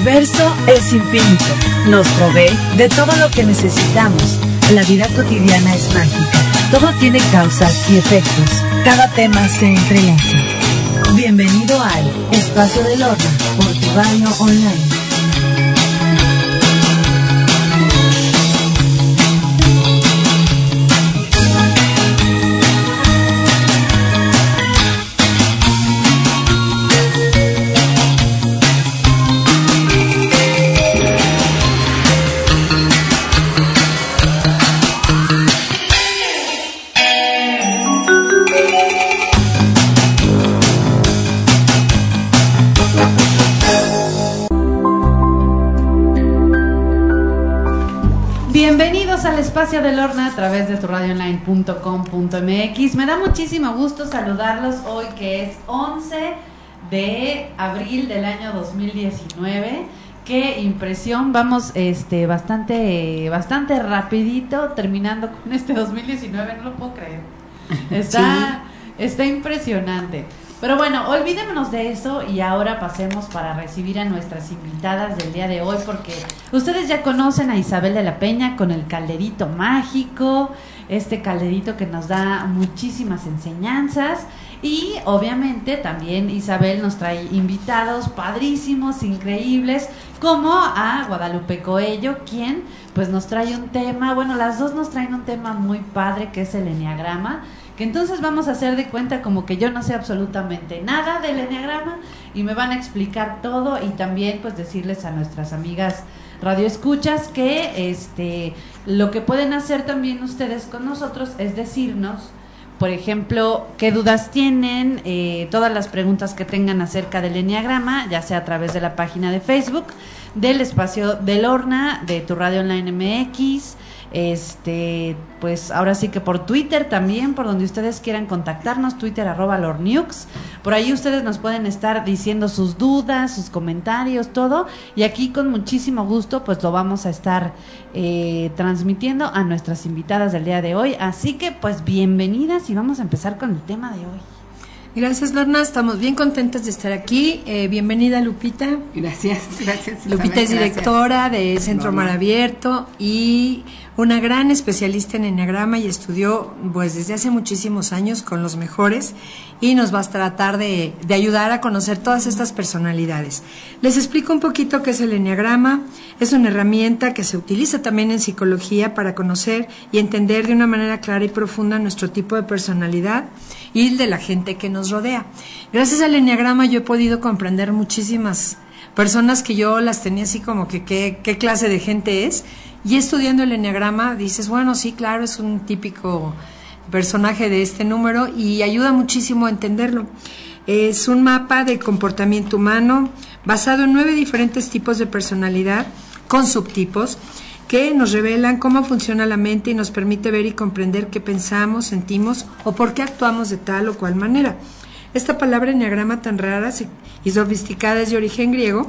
universo es infinito. Nos provee de todo lo que necesitamos. La vida cotidiana es mágica. Todo tiene causas y efectos. Cada tema se entrelaza. Bienvenido al Espacio del Horno por tu online. Del Horno a través de tu radioonline.com.mx. Me da muchísimo gusto saludarlos hoy que es 11 de abril del año 2019. Qué impresión, vamos este bastante bastante rapidito terminando con este 2019, no lo puedo creer. Está está impresionante. Pero bueno, olvidémonos de eso y ahora pasemos para recibir a nuestras invitadas del día de hoy, porque ustedes ya conocen a Isabel de la Peña con el calderito mágico, este calderito que nos da muchísimas enseñanzas. Y obviamente también Isabel nos trae invitados padrísimos, increíbles, como a Guadalupe Coello, quien pues nos trae un tema, bueno, las dos nos traen un tema muy padre que es el enneagrama entonces vamos a hacer de cuenta como que yo no sé absolutamente nada del enneagrama y me van a explicar todo y también pues decirles a nuestras amigas radioescuchas que este lo que pueden hacer también ustedes con nosotros es decirnos por ejemplo, qué dudas tienen, eh, todas las preguntas que tengan acerca del enneagrama, ya sea a través de la página de Facebook, del espacio del Horna, de tu radio online MX, este, pues ahora sí que por Twitter también, por donde ustedes quieran contactarnos, Twitter arroba lornukes. Por ahí ustedes nos pueden estar diciendo sus dudas, sus comentarios, todo. Y aquí con muchísimo gusto, pues lo vamos a estar eh, transmitiendo a nuestras invitadas del día de hoy. Así que, pues bienvenidas y vamos a empezar con el tema de hoy. Gracias, Lorna. Estamos bien contentas de estar aquí. Eh, bienvenida, Lupita. Gracias, gracias. Lupita es directora de Centro Mar Abierto y una gran especialista en enneagrama y estudió pues desde hace muchísimos años con los mejores y nos va a tratar de, de ayudar a conocer todas estas personalidades. Les explico un poquito qué es el enneagrama. Es una herramienta que se utiliza también en psicología para conocer y entender de una manera clara y profunda nuestro tipo de personalidad y de la gente que nos rodea. Gracias al enneagrama yo he podido comprender muchísimas personas que yo las tenía así como que qué clase de gente es y estudiando el enneagrama dices, bueno, sí, claro, es un típico personaje de este número y ayuda muchísimo a entenderlo. Es un mapa de comportamiento humano basado en nueve diferentes tipos de personalidad con subtipos que nos revelan cómo funciona la mente y nos permite ver y comprender qué pensamos, sentimos o por qué actuamos de tal o cual manera. Esta palabra enneagrama tan rara y sofisticada es de origen griego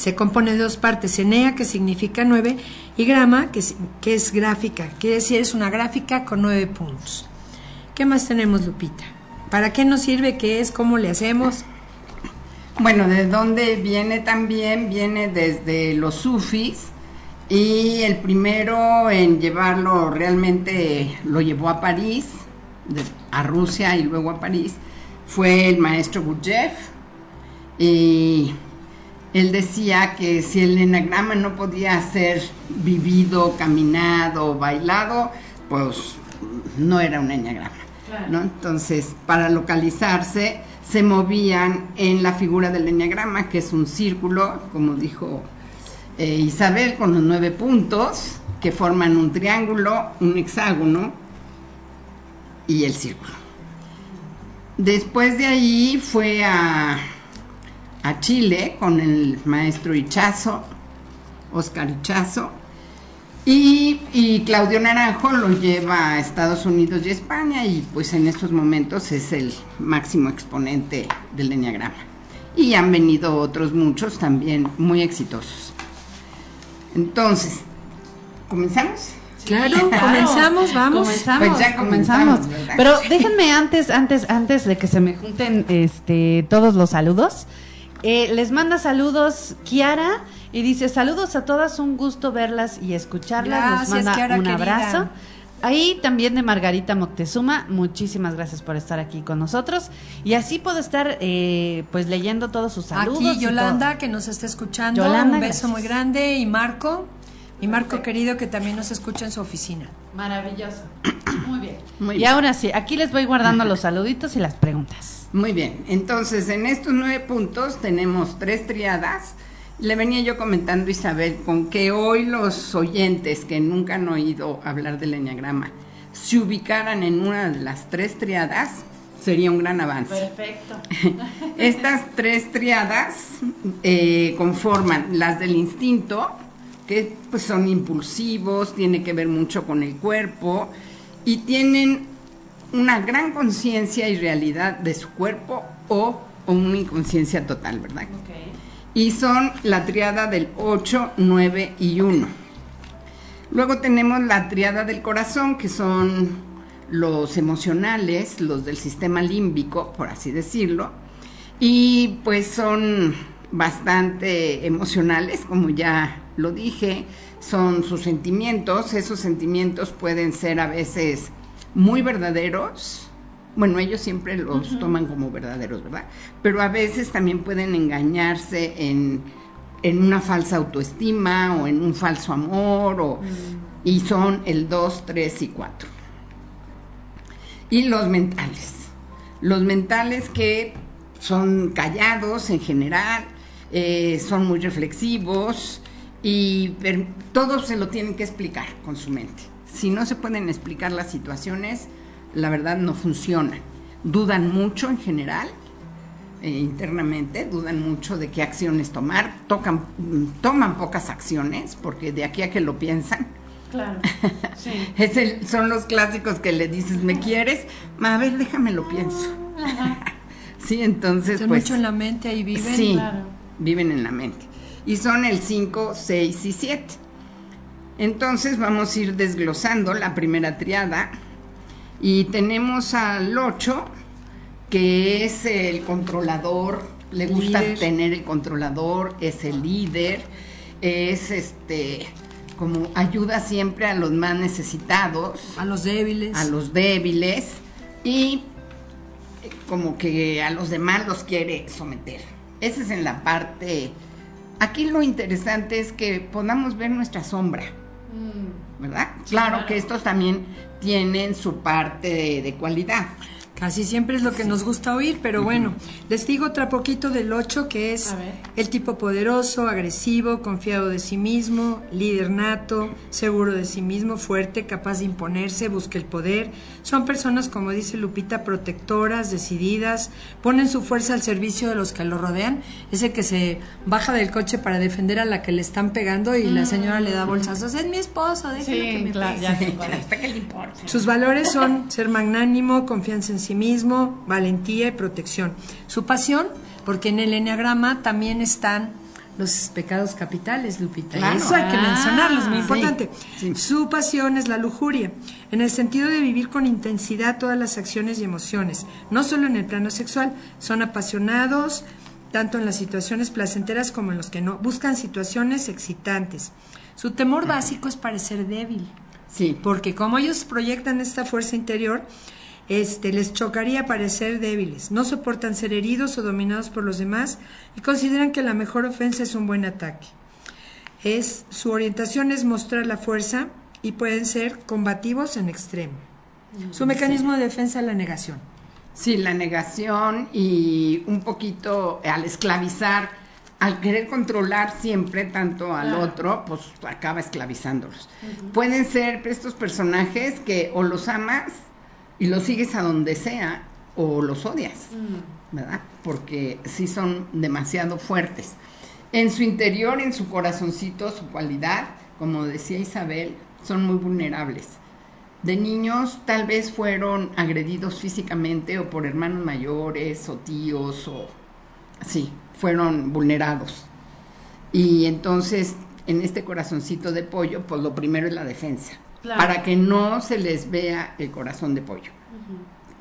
se compone de dos partes, enea, que significa nueve, y grama, que, es gráfica, quiere decir es una gráfica con nueve puntos. ¿Qué más tenemos, Lupita? ¿Para qué nos sirve? ¿Qué es? ¿Cómo le hacemos? Bueno, ¿de dónde viene también? Viene desde los sufis y el primero en llevarlo realmente lo llevó a París, a Rusia y luego a París, fue el maestro Gurdjieff y él decía que si el enagrama no podía ser vivido, caminado, bailado, pues no era un enagrama. ¿no? Entonces, para localizarse, se movían en la figura del enagrama, que es un círculo, como dijo eh, Isabel, con los nueve puntos, que forman un triángulo, un hexágono y el círculo. Después de ahí fue a a Chile con el maestro Ichazo, Oscar Ichazo, y, Claudio Naranjo lo lleva a Estados Unidos y España y pues en estos momentos es el máximo exponente del enneagrama. Y han venido otros muchos también muy exitosos. Entonces, ¿comenzamos? Claro, comenzamos, vamos. Comenzamos, pues ya comenzamos. Pero déjenme antes, antes, antes de que se me junten este todos los saludos, Eh, les manda saludos Kiara y dice saludos a todas, un gusto verlas y escucharlas. Gracias, Nos manda Kiara, un querida. abrazo. Ahí también de Margarita Moctezuma, muchísimas gracias por estar aquí con nosotros. Y así puedo estar eh, pues leyendo todos sus saludos. y Aquí Yolanda, que nos está escuchando. Yolanda, un beso gracias. muy grande. Y Marco, y Marco querido, que también nos escucha en su oficina. Maravilloso. Muy bien. Muy y bien. ahora sí, aquí les voy guardando los saluditos y las preguntas. Muy bien, entonces en estos nueve puntos tenemos tres triadas. Le venía yo comentando Isabel con que hoy los oyentes que nunca han oído hablar del enneagrama se ubicaran en una de las tres triadas, sería un gran avance. Perfecto. Estas tres triadas eh, conforman las del instinto, que pues son impulsivos, tiene que ver mucho con el cuerpo y tienen una gran conciencia y realidad de su cuerpo o, o una inconsciencia total, ¿verdad? Y son la triada del 8, 9 y 1. Luego tenemos la triada del corazón, que son los emocionales, los del sistema límbico, por así decirlo, y pues son bastante emocionales, como ya lo dije, son sus sentimientos, esos sentimientos pueden ser a veces muy verdaderos, bueno, ellos siempre los toman como verdaderos, ¿verdad? Pero a veces también pueden engañarse en, en una falsa autoestima o en un falso amor, o, y son el 2, 3 y 4. Y los mentales. Los mentales que son callados en general, eh, son muy reflexivos y per- todo se lo tienen que explicar con su mente. Si no se pueden explicar las situaciones, la verdad no funcionan. Dudan mucho en general, eh, internamente, dudan mucho de qué acciones tomar, tocan, toman pocas acciones, porque de aquí a que lo piensan, Claro. Sí. es el- son los clásicos que le dices, ¿me quieres? A ver, déjame lo pienso. Sí, entonces Están pues... mucho en la mente y viven. Sí, claro. viven en la mente. Y son el 5, 6 y 7. Entonces vamos a ir desglosando la primera triada. Y tenemos al 8, que es el controlador, le gusta Líder. tener el controlador, es el líder, es este como ayuda siempre a los más necesitados A los débiles. a los débiles y eh, como que a los demás los quiere someter. Esa es en la parte... Aquí lo interesante es que podamos ver nuestra sombra, ¿verdad? claro, claro. que estos también tienen su parte de, de cualidad. Casi siempre es lo que nos gusta oír, pero bueno, les digo otro poquito del 8, que es el tipo poderoso, agresivo, confiado de sí mismo, líder nato, seguro de sí mismo, fuerte, capaz de imponerse, busca el poder. Son personas, como dice Lupita, protectoras, decididas, ponen su fuerza al servicio de los que lo rodean. Ese que se baja del coche para defender a la que le están pegando y la señora le da bolsazos. Es mi esposo, déjelo que Sí, me claro, pegue". ya. ¿Hasta qué le importa? Sus valores son ser magnánimo, confianza en sí mismo, valentía y protección. Su pasión, porque en el enneagrama también están los pecados capitales, Lupita. Claro. Eso hay que Ah, mencionarlos, muy sí, importante. sí. Su pasión es la lujuria, en el sentido de vivir con intensidad todas las acciones y emociones, no solo en el plano sexual, son apasionados tanto en las situaciones placenteras como en los que no, buscan situaciones excitantes. Su temor básico es parecer débil Sí, porque como ellos proyectan esta fuerza interior, este, les chocaría parecer débiles, no soportan ser heridos o dominados por los demás y consideran que la mejor ofensa es un buen ataque. Es, su orientación es mostrar la fuerza y pueden ser combativos en extremo. Su mecanismo de defensa es la negación. sí, la negación y un poquito al esclavizar, al querer controlar siempre tanto al otro, pues acaba esclavizándolos. Pueden ser estos personajes que o los amas y los sigues a donde sea o los odias. ¿verdad? Porque sí son demasiado fuertes. En su interior, en su corazoncito, su cualidad, como decía Isabel, son muy vulnerables. De niños tal vez fueron agredidos físicamente o por hermanos mayores o tíos o sí, fueron vulnerados. Y entonces en este corazoncito de pollo, pues lo primero es la defensa, Claro. para que no se les vea el corazón de pollo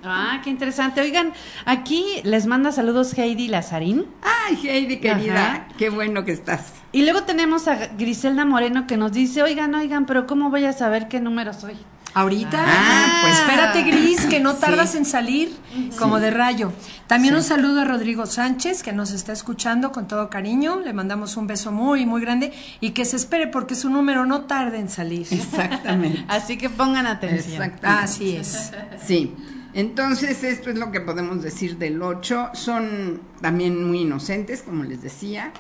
Ah, qué interesante. Oigan, aquí les manda saludos Heidi Lazarín. Ay, Heidi, querida, Ajá. qué bueno que estás. Y luego tenemos a Griselda Moreno que nos dice, oigan, oigan, pero ¿cómo voy a saber qué número soy? Ahorita, Ah, pues espérate, Gris, que no Sí. tardas en salir como de rayo. También un saludo a Rodrigo Sánchez, que nos está escuchando con todo cariño. Le mandamos un beso muy, muy grande y que se espere porque su número no tarda en salir. Exactamente. Así que pongan atención. Exactamente. Así es. Sí. Entonces, esto es lo que podemos decir del 8. Son también muy inocentes, como les decía,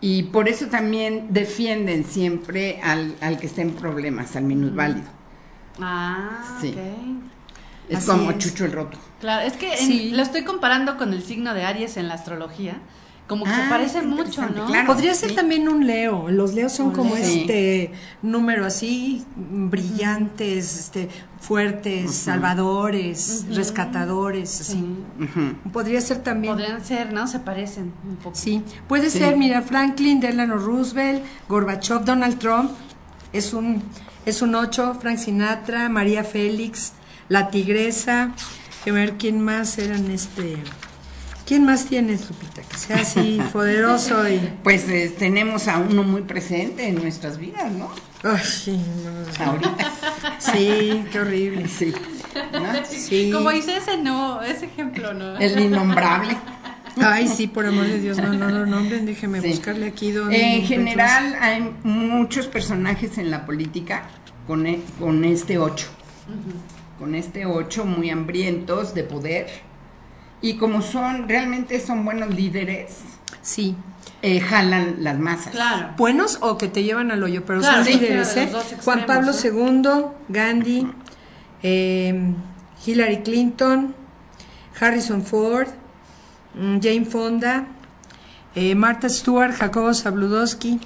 y por eso también defienden siempre al, al que está en problemas, al minusválido. Ah, Sí. ok. Es Así como es. Chucho el Roto. Claro, es que en- Sí. lo estoy comparando con el signo de Aries en la astrología. Como que se Ah, parece qué mucho, ¿no? claro. Podría ser sí. también un Leo. Los Leos son Un como Leo. este número así, brillantes, este, fuertes, salvadores, rescatadores, así. Podría ser también. Podrían ser, ¿no? Se parecen un poco. Sí, puede Sí. ser, mira, Franklin, Delano Roosevelt, Gorbachev, Donald Trump, es un, es un 8, Frank Sinatra, María Félix, La Tigresa, a ver quién más eran este... ¿Quién más tienes, Lupita? Que sea así poderoso y... Pues eh, tenemos a uno muy presente en nuestras vidas, ¿no? Ay, sí, no, Ahorita. sí, qué horrible. Sí. ¿no? Sí. Como hice ese no, ese ejemplo, ¿no? El innombrable. Ay, sí, por amor de Dios, no, no lo nombren, déjeme Sí. buscarle aquí donde... En general hay muchos personajes en la política con, e- con este 8. Con este 8 muy hambrientos de poder. Y como son, realmente son buenos líderes. Sí. eh, jalan las masas. Claro. buenos o que te llevan al hoyo, pero Claro, son sí, líderes, claro, ¿eh? dos Juan Pablo extremos, II, Gandhi, eh, Hillary Clinton, Harrison Ford, Jane Fonda, eh, Martha Stewart, Jacobo Zabludowski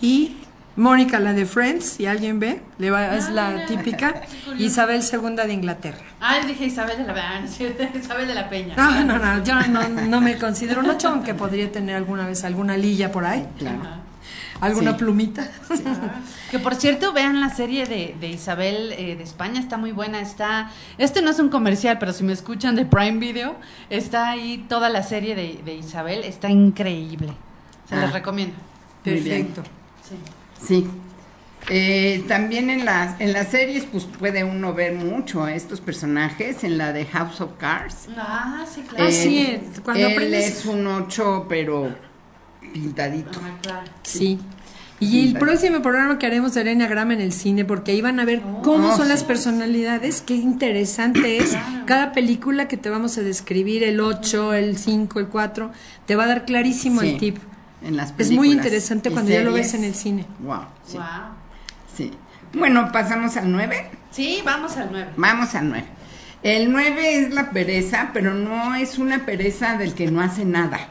y Mónica, la de Friends, si alguien ve, le va, es la típica, Isabel II de Inglaterra. Ah, dije Isabel de la ah, Isabel de la Peña. No, no, no, yo no, no me considero un ocho, aunque podría tener alguna vez alguna lilla por ahí, Claro. Alguna Sí. plumita. Que por cierto, vean la serie de, de Isabel eh, de España, está muy buena. Está, este no es un comercial, pero si me escuchan de Prime Video, está ahí toda la serie de, de Isabel, está increíble. Se Ah. les recomiendo. Perfecto. Sí. Sí. Eh, también en las, en las series pues puede uno ver mucho a estos personajes. En la de House of Cards. Ah, sí, claro. Ah, sí, cuando él aprendes- es un 8 pero pintadito. Ah, claro. Sí. Y el próximo programa que haremos será Enneagrama en el cine, porque ahí van a ver cómo Oh, son sí. las personalidades, qué interesante es. Cada película que te vamos a describir, el 8, el 5, el 4, te va a dar clarísimo Sí, el tip. En las Es muy películas interesante cuando ya lo ves en el cine. Wow, sí, Wow. sí. Bueno, pasamos al 9. Sí, vamos al 9. Vamos al 9. El 9 es la pereza, pero no es una pereza del que no hace nada.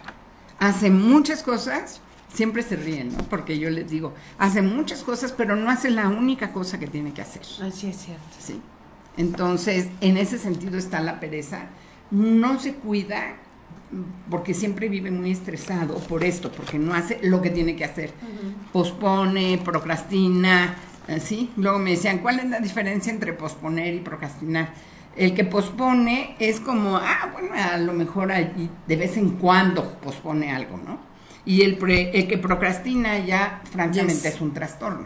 Hace muchas cosas, siempre se ríen, ¿no? Porque yo les digo, hace muchas cosas, pero no hace la única cosa que tiene que hacer. Así es cierto. ¿sí? Entonces, en ese sentido está la pereza. No se cuida porque siempre vive muy estresado por esto, porque no hace lo que tiene que hacer. Pospone, procrastina, ¿sí? Luego me decían, ¿cuál es la diferencia entre posponer y procrastinar? El que pospone es como, ah, bueno, a lo mejor allí de vez en cuando pospone algo, ¿no? Y el, pre- el que procrastina ya, francamente, Yes. es un trastorno.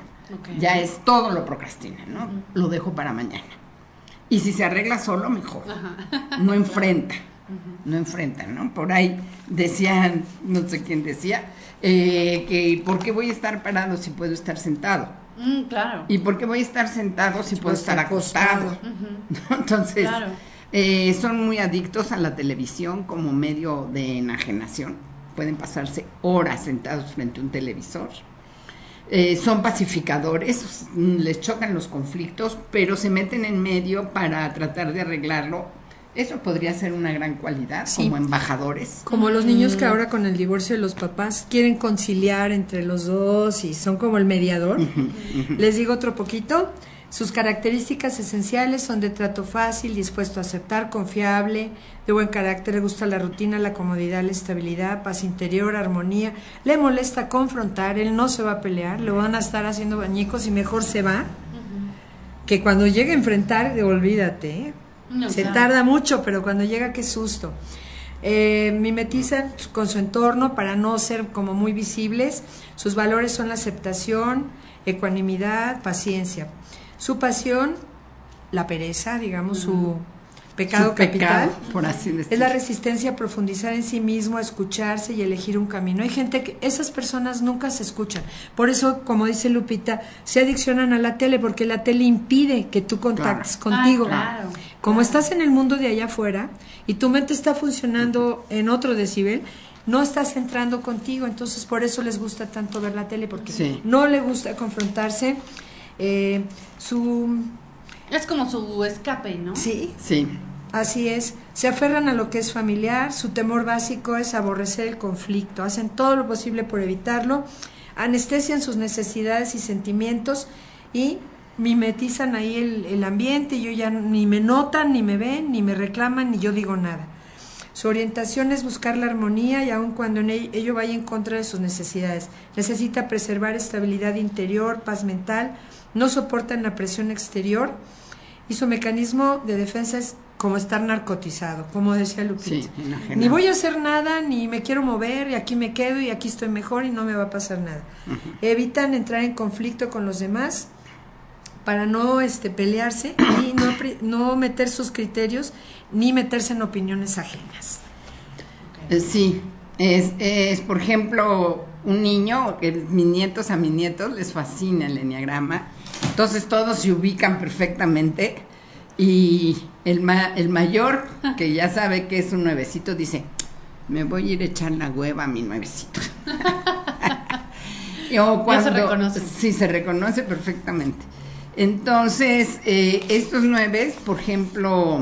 Ya es todo lo procrastina, ¿no? Lo dejo para mañana. Y si se arregla solo, mejor. No enfrenta. No enfrenta, ¿no? Por ahí decían, no sé quién decía, eh, que ¿por qué voy a estar parado si puedo estar sentado? Mm, claro. ¿Y por qué voy a estar sentado si puedo estar acostado? ¿No? Entonces, Claro. eh, son muy adictos a la televisión como medio de enajenación. Pueden pasarse horas sentados frente a un televisor. Eh, son pacificadores, mm, les chocan los conflictos, pero se meten en medio para tratar de arreglarlo. Eso podría ser una gran cualidad Sí. como embajadores. Como los niños que ahora con el divorcio de los papás quieren conciliar entre los dos y son como el mediador. Les digo otro poquito. Sus características esenciales son de trato fácil, dispuesto a aceptar, confiable, de buen carácter, le gusta la rutina, la comodidad, la estabilidad, paz interior, armonía. Le molesta confrontar, él no se va a pelear, lo van a estar haciendo bañicos y mejor se va. Que cuando llegue a enfrentar, olvídate, ¿eh? No, Se claro. tarda mucho, pero cuando llega, qué susto. Eh, mimetizan con su entorno para no ser como muy visibles. Sus valores son la aceptación, ecuanimidad, paciencia. Su pasión, la pereza, digamos, su pecado Su capital. pecado, por así decirlo. Es la resistencia a profundizar en sí mismo, a escucharse y elegir un camino. Hay gente que esas personas nunca se escuchan. Por eso, como dice Lupita, se adiccionan a la tele porque la tele impide que tú contactes Ah, contigo. claro, Como estás en el mundo de allá afuera y tu mente está funcionando en otro decibel, no estás entrando contigo. Entonces, por eso les gusta tanto ver la tele porque Sí. no le gusta confrontarse. Eh, su Es como su escape, ¿no? sí, Sí, Así es, se aferran a lo que es familiar, su temor básico es aborrecer el conflicto, hacen todo lo posible por evitarlo, anestesian sus necesidades y sentimientos y mimetizan ahí el, el ambiente, y yo ya ni me notan, ni me ven, ni me reclaman, ni yo digo nada. Su orientación es buscar la armonía y aun cuando en ello, ello vaya en contra de sus necesidades. Necesita preservar estabilidad interior, paz mental, no soportan la presión exterior y su mecanismo de defensa es como estar narcotizado, como decía Lupita. Sí, ni voy a hacer nada, ni me quiero mover, y aquí me quedo, y aquí estoy mejor, y no me va a pasar nada. Evitan entrar en conflicto con los demás para no este, pelearse y no, no meter sus criterios, ni meterse en opiniones ajenas. Eh, Sí, es, es, por ejemplo un niño, que mis nietos a mis nietos les fascina el enneagrama, entonces todos se ubican perfectamente y el, ma- el mayor, que ya sabe que es un nuevecito, dice, me voy a ir a echar la hueva a mi nuevecito. Y o Ya se reconoce. Sí, se reconoce perfectamente. Entonces, eh, estos nueve, por ejemplo,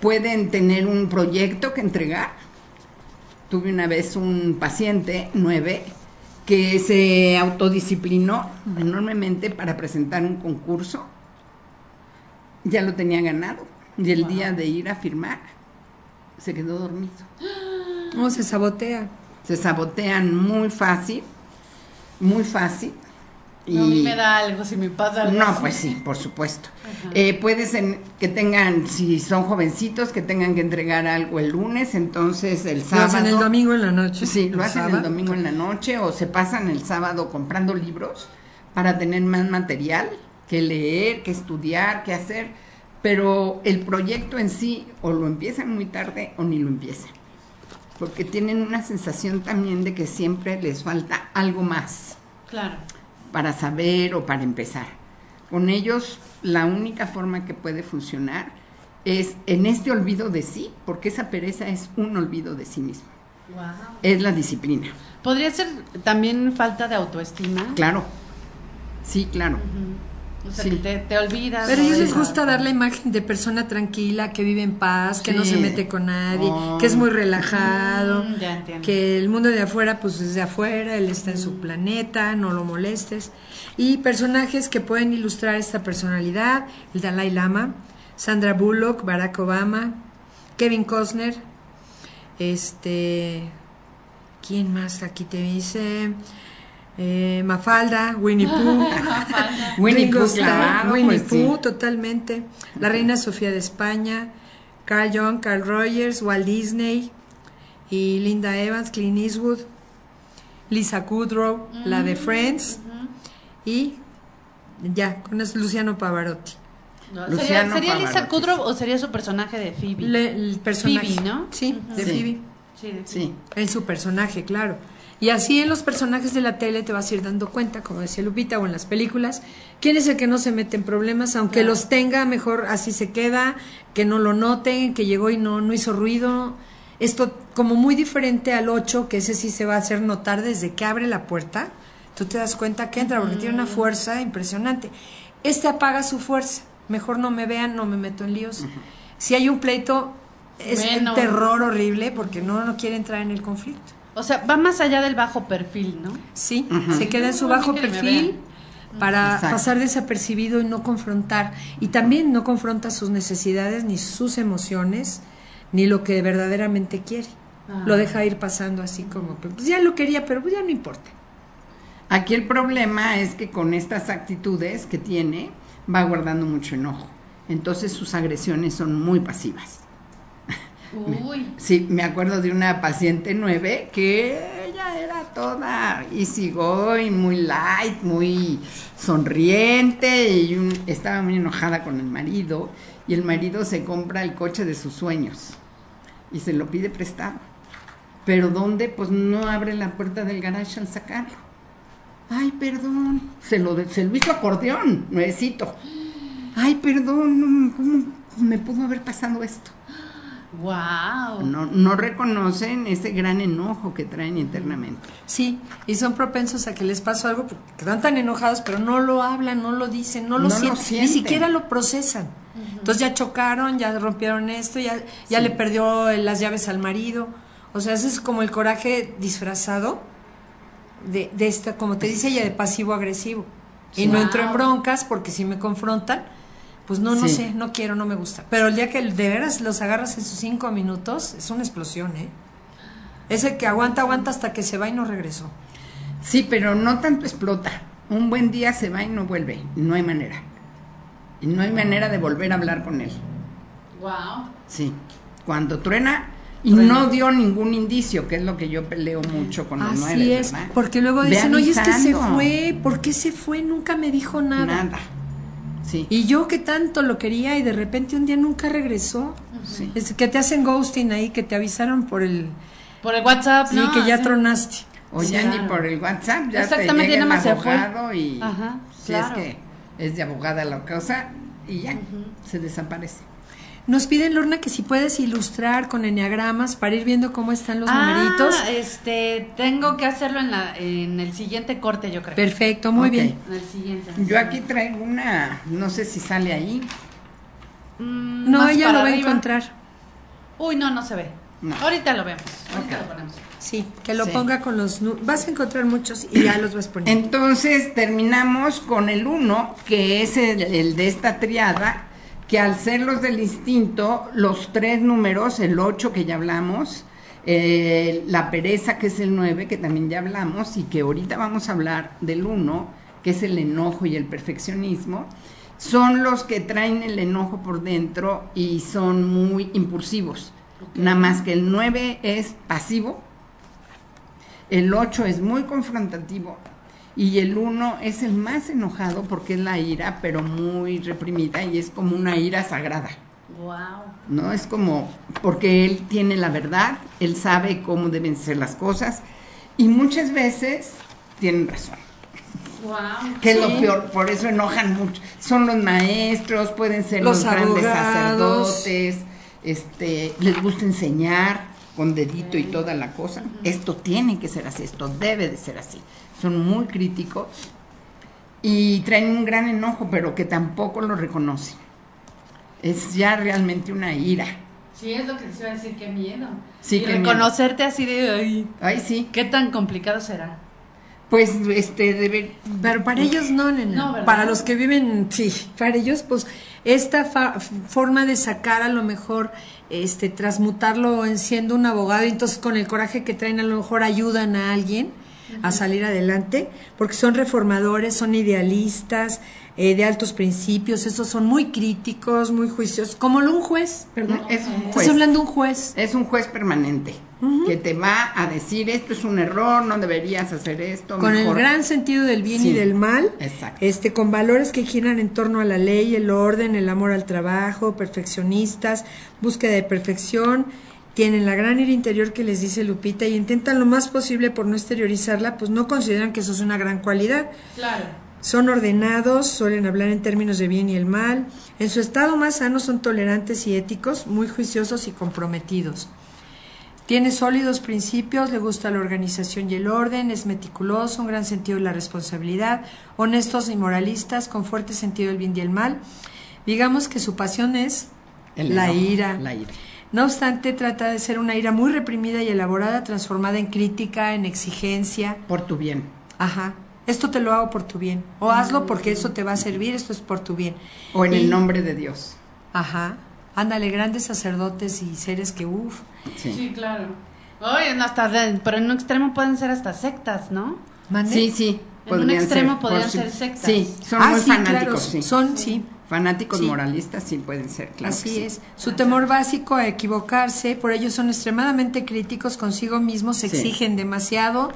pueden tener un proyecto que entregar. Tuve una vez un paciente, nueve, que se autodisciplinó enormemente para presentar un concurso. Ya lo tenía ganado. Y el día de ir a firmar, se quedó dormido. No, se sabotea. Se sabotean muy fácil, muy fácil. No, a mí me da algo si me pasa algo. No, así. pues sí, por supuesto. Eh, puede ser que tengan, si son jovencitos, que tengan que entregar algo el lunes, entonces el Lo sábado. hacen el domingo en la noche. Sí, lo hacen el domingo en la noche o se pasan el sábado comprando libros para tener más material que leer, que estudiar, que hacer. Pero el proyecto en sí o lo empiezan muy tarde o ni lo empiezan. Porque tienen una sensación también de que siempre les falta algo más Claro. Para saber o para empezar. Con ellos la única forma que puede funcionar es en este olvido de sí, porque esa pereza es un olvido de sí mismo. Wow. Es la disciplina. Podría ser también falta de autoestima. Claro. Sí, claro. O sea, Sí. que te, te olvidas. Pero a ellos les gusta dar la imagen de persona tranquila, que vive en paz, que no se mete con nadie, Oh. que es muy relajado, Mm, ya entiendo. que el mundo de afuera pues es de afuera, él está en su planeta, no lo molestes. Y personajes que pueden ilustrar esta personalidad, el Dalai Lama, Sandra Bullock, Barack Obama, Kevin Costner, este, ¿quién más aquí te dice? Eh, Mafalda, Winnie Pooh, Winnie Pooh, claro, Winnie pues sí. Pooh, totalmente. La reina Sofía de España, Carl Jung, Carl Rogers, Walt Disney y Linda Evans, Clint Eastwood, Lisa Kudrow, la de Friends y ya, con eso Luciano Pavarotti. No, Luciano ¿Sería, sería Lisa Pavarotti. Kudrow o sería su personaje de Phoebe? Le- el personaje. Phoebe, ¿no? Sí, Ujú. de Sí. Phoebe. Sí, de Sí. En su personaje, claro. Y así en los personajes de la tele te vas a ir dando cuenta, como decía Lupita, o en las películas, quién es el que no se mete en problemas, aunque Claro. los tenga, mejor así se queda, que no lo noten, que llegó y no, no hizo ruido. Esto como muy diferente al 8, que ese sí se va a hacer notar desde que abre la puerta, tú te das cuenta que entra, porque tiene una fuerza impresionante. Este apaga su fuerza, mejor no me vean, no me meto en líos. Si hay un pleito, es un terror horrible, porque no, no quiere entrar en el conflicto. O sea, va más allá del bajo perfil, ¿no? Sí, se queda en su bajo perfil para Exacto. pasar desapercibido y no confrontar. Y también no confronta sus necesidades, ni sus emociones, ni lo que verdaderamente quiere. Ah. Lo deja ir pasando así como que pues ya lo quería, pero pues ya no importa. Aquí el problema es que con estas actitudes que tiene va guardando mucho enojo. Entonces sus agresiones son muy pasivas. Uy. Sí, me acuerdo de una paciente nueve que ella era toda easygoing, muy light, muy sonriente y un- estaba muy enojada con el marido y el marido se compra el coche de sus sueños y se lo pide prestado. Pero ¿dónde? Pues no abre la puerta del garage al sacarlo. Ay, perdón. Se lo, se lo hizo acordeón, nuevecito. Ay, perdón, ¿cómo me pudo haber pasado esto? Wow. No, no reconocen ese gran enojo que traen internamente. Sí, y son propensos a que les pase algo porque quedan tan enojados, pero no lo hablan, no lo dicen, no lo, No lo sienten, ni siquiera lo procesan. Entonces ya chocaron, ya rompieron esto, ya, ya le perdió las llaves al marido. O sea, ese es como el coraje disfrazado de, de esta, como te dice ella, de pasivo-agresivo. Y Sí. no entro en broncas porque si me confrontan, pues no, no Sí. sé, no quiero, no me gusta. Pero el día que de veras los agarras en sus cinco minutos, es una explosión, ¿eh? Ese que aguanta, aguanta hasta que se va y no regresó. Sí, pero no tanto explota. Un buen día se va y no vuelve. No hay manera. Y no hay manera de volver a hablar con él. Wow. Sí. Cuando truena y Truena. no dio ningún indicio, que es lo que yo peleo mucho con los Así es, ¿verdad? porque luego dicen, oye, es que se avisando". fue, ¿por qué se fue? Nunca me dijo nada. Nada. Sí. Y yo que tanto lo quería y de repente un día nunca regresó. sí. Es que te hacen ghosting ahí, que te avisaron por el... Por el WhatsApp, Sí, ¿no? que ya Sí. tronaste. O ya Claro. ni por el WhatsApp, ya Exactamente, te llega el fue. abogado y Ajá, si claro. es que es de abogada la cosa y ya se desaparece. Nos piden, Lorna, que si puedes ilustrar con enneagramas para ir viendo cómo están los ah, numeritos. este, tengo que hacerlo en, la, en el siguiente corte, yo creo. Perfecto, muy bien. En el siguiente. Yo aquí traigo una, no sé si sale ahí. Mm, No, ella lo va a encontrar. Uy, no, no se ve. No. Ahorita lo vemos. Ahorita lo ponemos. Sí, que lo Sí. ponga con los... Vas a encontrar muchos y ya los vas poniendo. Entonces terminamos con el 1, que es el, el de esta triada, que al ser los del instinto, los tres números, el 8 que ya hablamos, eh, la pereza que es el 9, que también ya hablamos, y que ahorita vamos a hablar del 1, que es el enojo y el perfeccionismo, son los que traen el enojo por dentro y son muy impulsivos. Nada más que el 9 es pasivo, el 8 es muy confrontativo y el 1 es el más enojado porque es la ira, pero muy reprimida y es como una ira sagrada. Wow. ¿no? Es como, porque él tiene la verdad, él sabe cómo deben ser las cosas y muchas veces tienen razón, Wow. que es lo peor, por eso enojan mucho. Son los maestros, pueden ser los, Los grandes sacerdotes, este, les gusta enseñar con dedito y toda la cosa. Esto tiene que ser así, esto debe de ser así. Son muy críticos y traen un gran enojo, pero que tampoco lo reconocen. Es ya realmente una ira. Sí, es lo que les iba a decir, qué miedo. Sí, y qué miedo. reconocerte así de, ay, Ay, sí. ¿qué tan complicado será? Pues, este, debe... Pero para ellos no, nena. No, ¿verdad? para los que viven, sí, para ellos, pues, esta forma de sacar a lo mejor, este, transmutarlo en siendo un abogado, y entonces con el coraje que traen a lo mejor ayudan a alguien a salir adelante, porque son reformadores, son idealistas, eh, de altos principios, estos son muy críticos, muy juiciosos, como un juez, ¿verdad? Es un Estás juez. hablando de un juez. Es un juez permanente que te va a decir esto es un error, no deberías hacer esto. con mejor". el gran sentido del bien y del mal, exacto. este con valores que giran en torno a la ley, el orden, el amor al trabajo, perfeccionistas, búsqueda de perfección, tienen la gran ira interior que les dice Lupita y intentan lo más posible por no exteriorizarla, pues no consideran que eso es una gran cualidad. Claro. Son ordenados, suelen hablar en términos de bien y el mal. En su estado más sano son tolerantes y éticos, muy juiciosos y comprometidos. Tiene sólidos principios, le gusta la organización y el orden, es meticuloso, un gran sentido de la responsabilidad, honestos y moralistas, con fuerte sentido del bien y el mal. Digamos que su pasión es El la enojo, ira. La ira. No obstante, trata de ser una ira muy reprimida y elaborada, transformada en crítica, en exigencia. Por tu bien. Ajá. Esto te lo hago por tu bien. O hazlo porque eso te va a servir, esto es por tu bien. O en Y- el nombre de Dios. Ajá. Ándale, grandes sacerdotes y seres que, uff. Sí. Sí, claro. Oye, no, hasta de- pero en un extremo pueden ser hasta sectas, ¿no? ¿Mande? Sí, sí. En un extremo ser, podrían ser sectas. Sí, son ah, muy sí, fanáticos, claro, sí. son, sí. Fanáticos Sí. moralistas sí pueden ser, claro. Así que sí. es. Su temor básico a equivocarse, por ello son extremadamente críticos consigo mismos, se Sí. exigen demasiado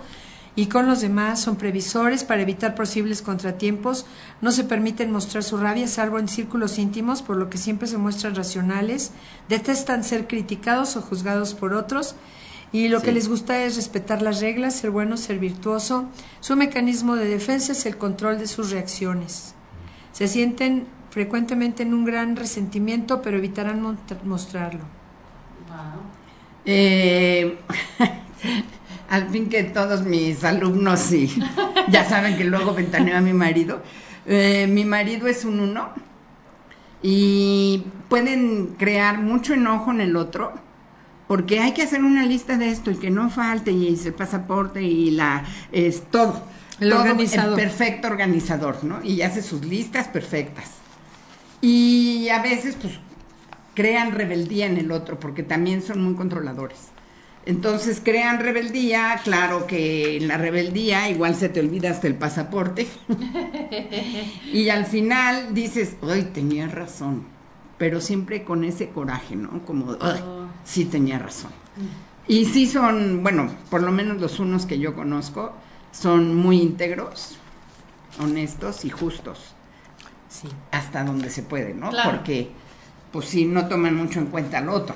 y con los demás son previsores para evitar posibles contratiempos, no se permiten mostrar su rabia salvo en círculos íntimos, por lo que siempre se muestran racionales, detestan ser criticados o juzgados por otros y lo que les gusta es respetar las reglas, ser bueno, ser virtuoso. Su mecanismo de defensa es el control de sus reacciones. Se sienten frecuentemente en un gran resentimiento, pero evitarán mostrarlo. Wow. Eh, al fin que todos mis alumnos y ya saben que luego ventaneo a mi marido. Eh, mi marido es un uno y pueden crear mucho enojo en el otro porque hay que hacer una lista de esto y que no falte y el pasaporte y la es todo El Todo organizador. perfecto organizador no y hace sus listas perfectas y a veces pues crean rebeldía en el otro porque también son muy controladores. Entonces crean rebeldía, claro que en la rebeldía igual se te olvida hasta el pasaporte. y al final dices, ay, tenía razón. Pero siempre con ese coraje, ¿no? Como, ay, Oh. sí tenía razón. Y sí son, bueno, por lo menos los unos que yo conozco, son muy íntegros, honestos y justos Sí. hasta donde se puede, ¿no? Claro. Porque, pues sí, no toman mucho en cuenta al otro.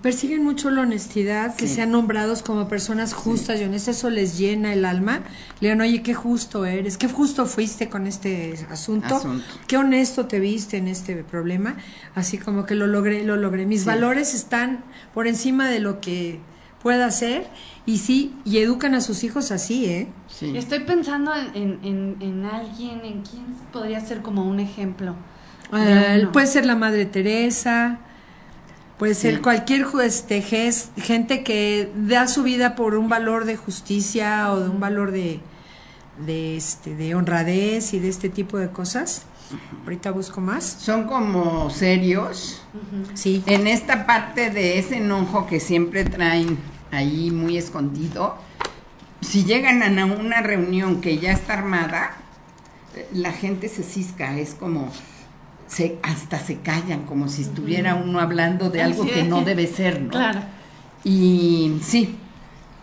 Persiguen mucho la honestidad, que Sí. sean nombrados como personas justas y honestas, eso les llena el alma. Le oye, qué justo eres, qué justo fuiste con este asunto, Asunto. qué honesto te viste en este problema. Así como que lo logré, lo logré. Mis Sí. valores están por encima de lo que pueda hacer y sí, y educan a sus hijos así, ¿eh? Sí. Estoy pensando en, en, en, en alguien, en quién podría ser como un ejemplo. Eh, puede ser la Madre Teresa, puede ser Sí. cualquier este, gente que da su vida por un valor de justicia o de un valor de, de, este, de honradez y de este tipo de cosas. Ahorita busco más. Son como serios. Sí. En esta parte de ese enojo que siempre traen ahí muy escondido, si llegan a una reunión que ya está armada, eh, la gente se cisca, es como se hasta se callan como si estuviera uno hablando de algo que no debe ser, ¿no? Claro. Y sí,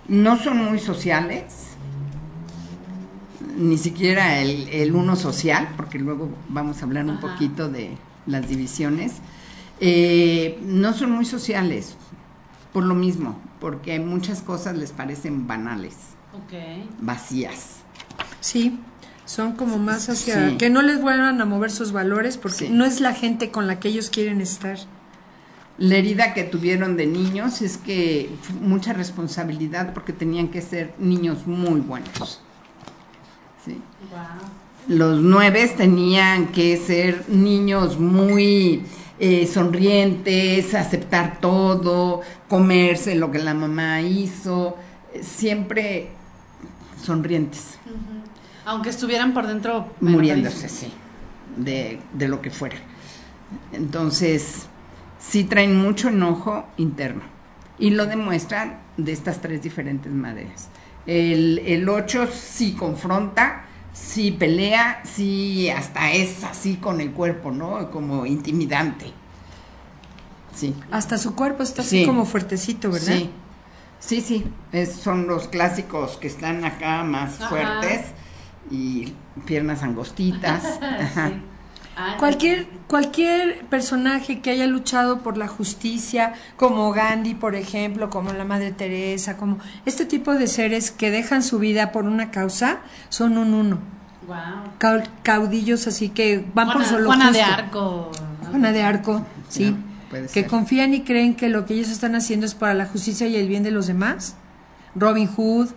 no son muy sociales, ni siquiera el, el uno social, porque luego vamos a hablar un Ajá. poquito de las divisiones. Eh, no son muy sociales, por lo mismo, porque muchas cosas les parecen banales, vacías. Sí, son como más hacia Sí. que no les vuelvan a mover sus valores porque Sí. no es la gente con la que ellos quieren estar. La herida que tuvieron de niños es que mucha responsabilidad porque tenían que ser niños muy buenos. Sí. Wow. Los nueve tenían que ser niños muy eh, sonrientes, aceptar todo, comerse lo que la mamá hizo, eh, siempre sonrientes, Aunque estuvieran por dentro muriéndose, sí, de, de lo que fuera. Entonces, sí traen mucho enojo interno y lo demuestran de estas tres diferentes maneras. El, el 8 sí confronta, sí pelea, sí hasta es así con el cuerpo, ¿no? Como intimidante. Sí. Hasta su cuerpo está así Sí. como fuertecito, ¿verdad? Sí, sí, sí. Es- son los clásicos que están acá más Ajá. fuertes y piernas angostitas. Ajá. Sí. Ah, Cualquier, cualquier personaje que haya luchado por la justicia, como Gandhi, por ejemplo, como la Madre Teresa, como este tipo de seres que dejan su vida por una causa, son un uno. Wow. Caudillos así que van por solo Juana de justo. Arco. ¿no? Juana de Arco, sí. Que confían y creen que lo que ellos están haciendo es para la justicia y el bien de los demás. Robin Hood,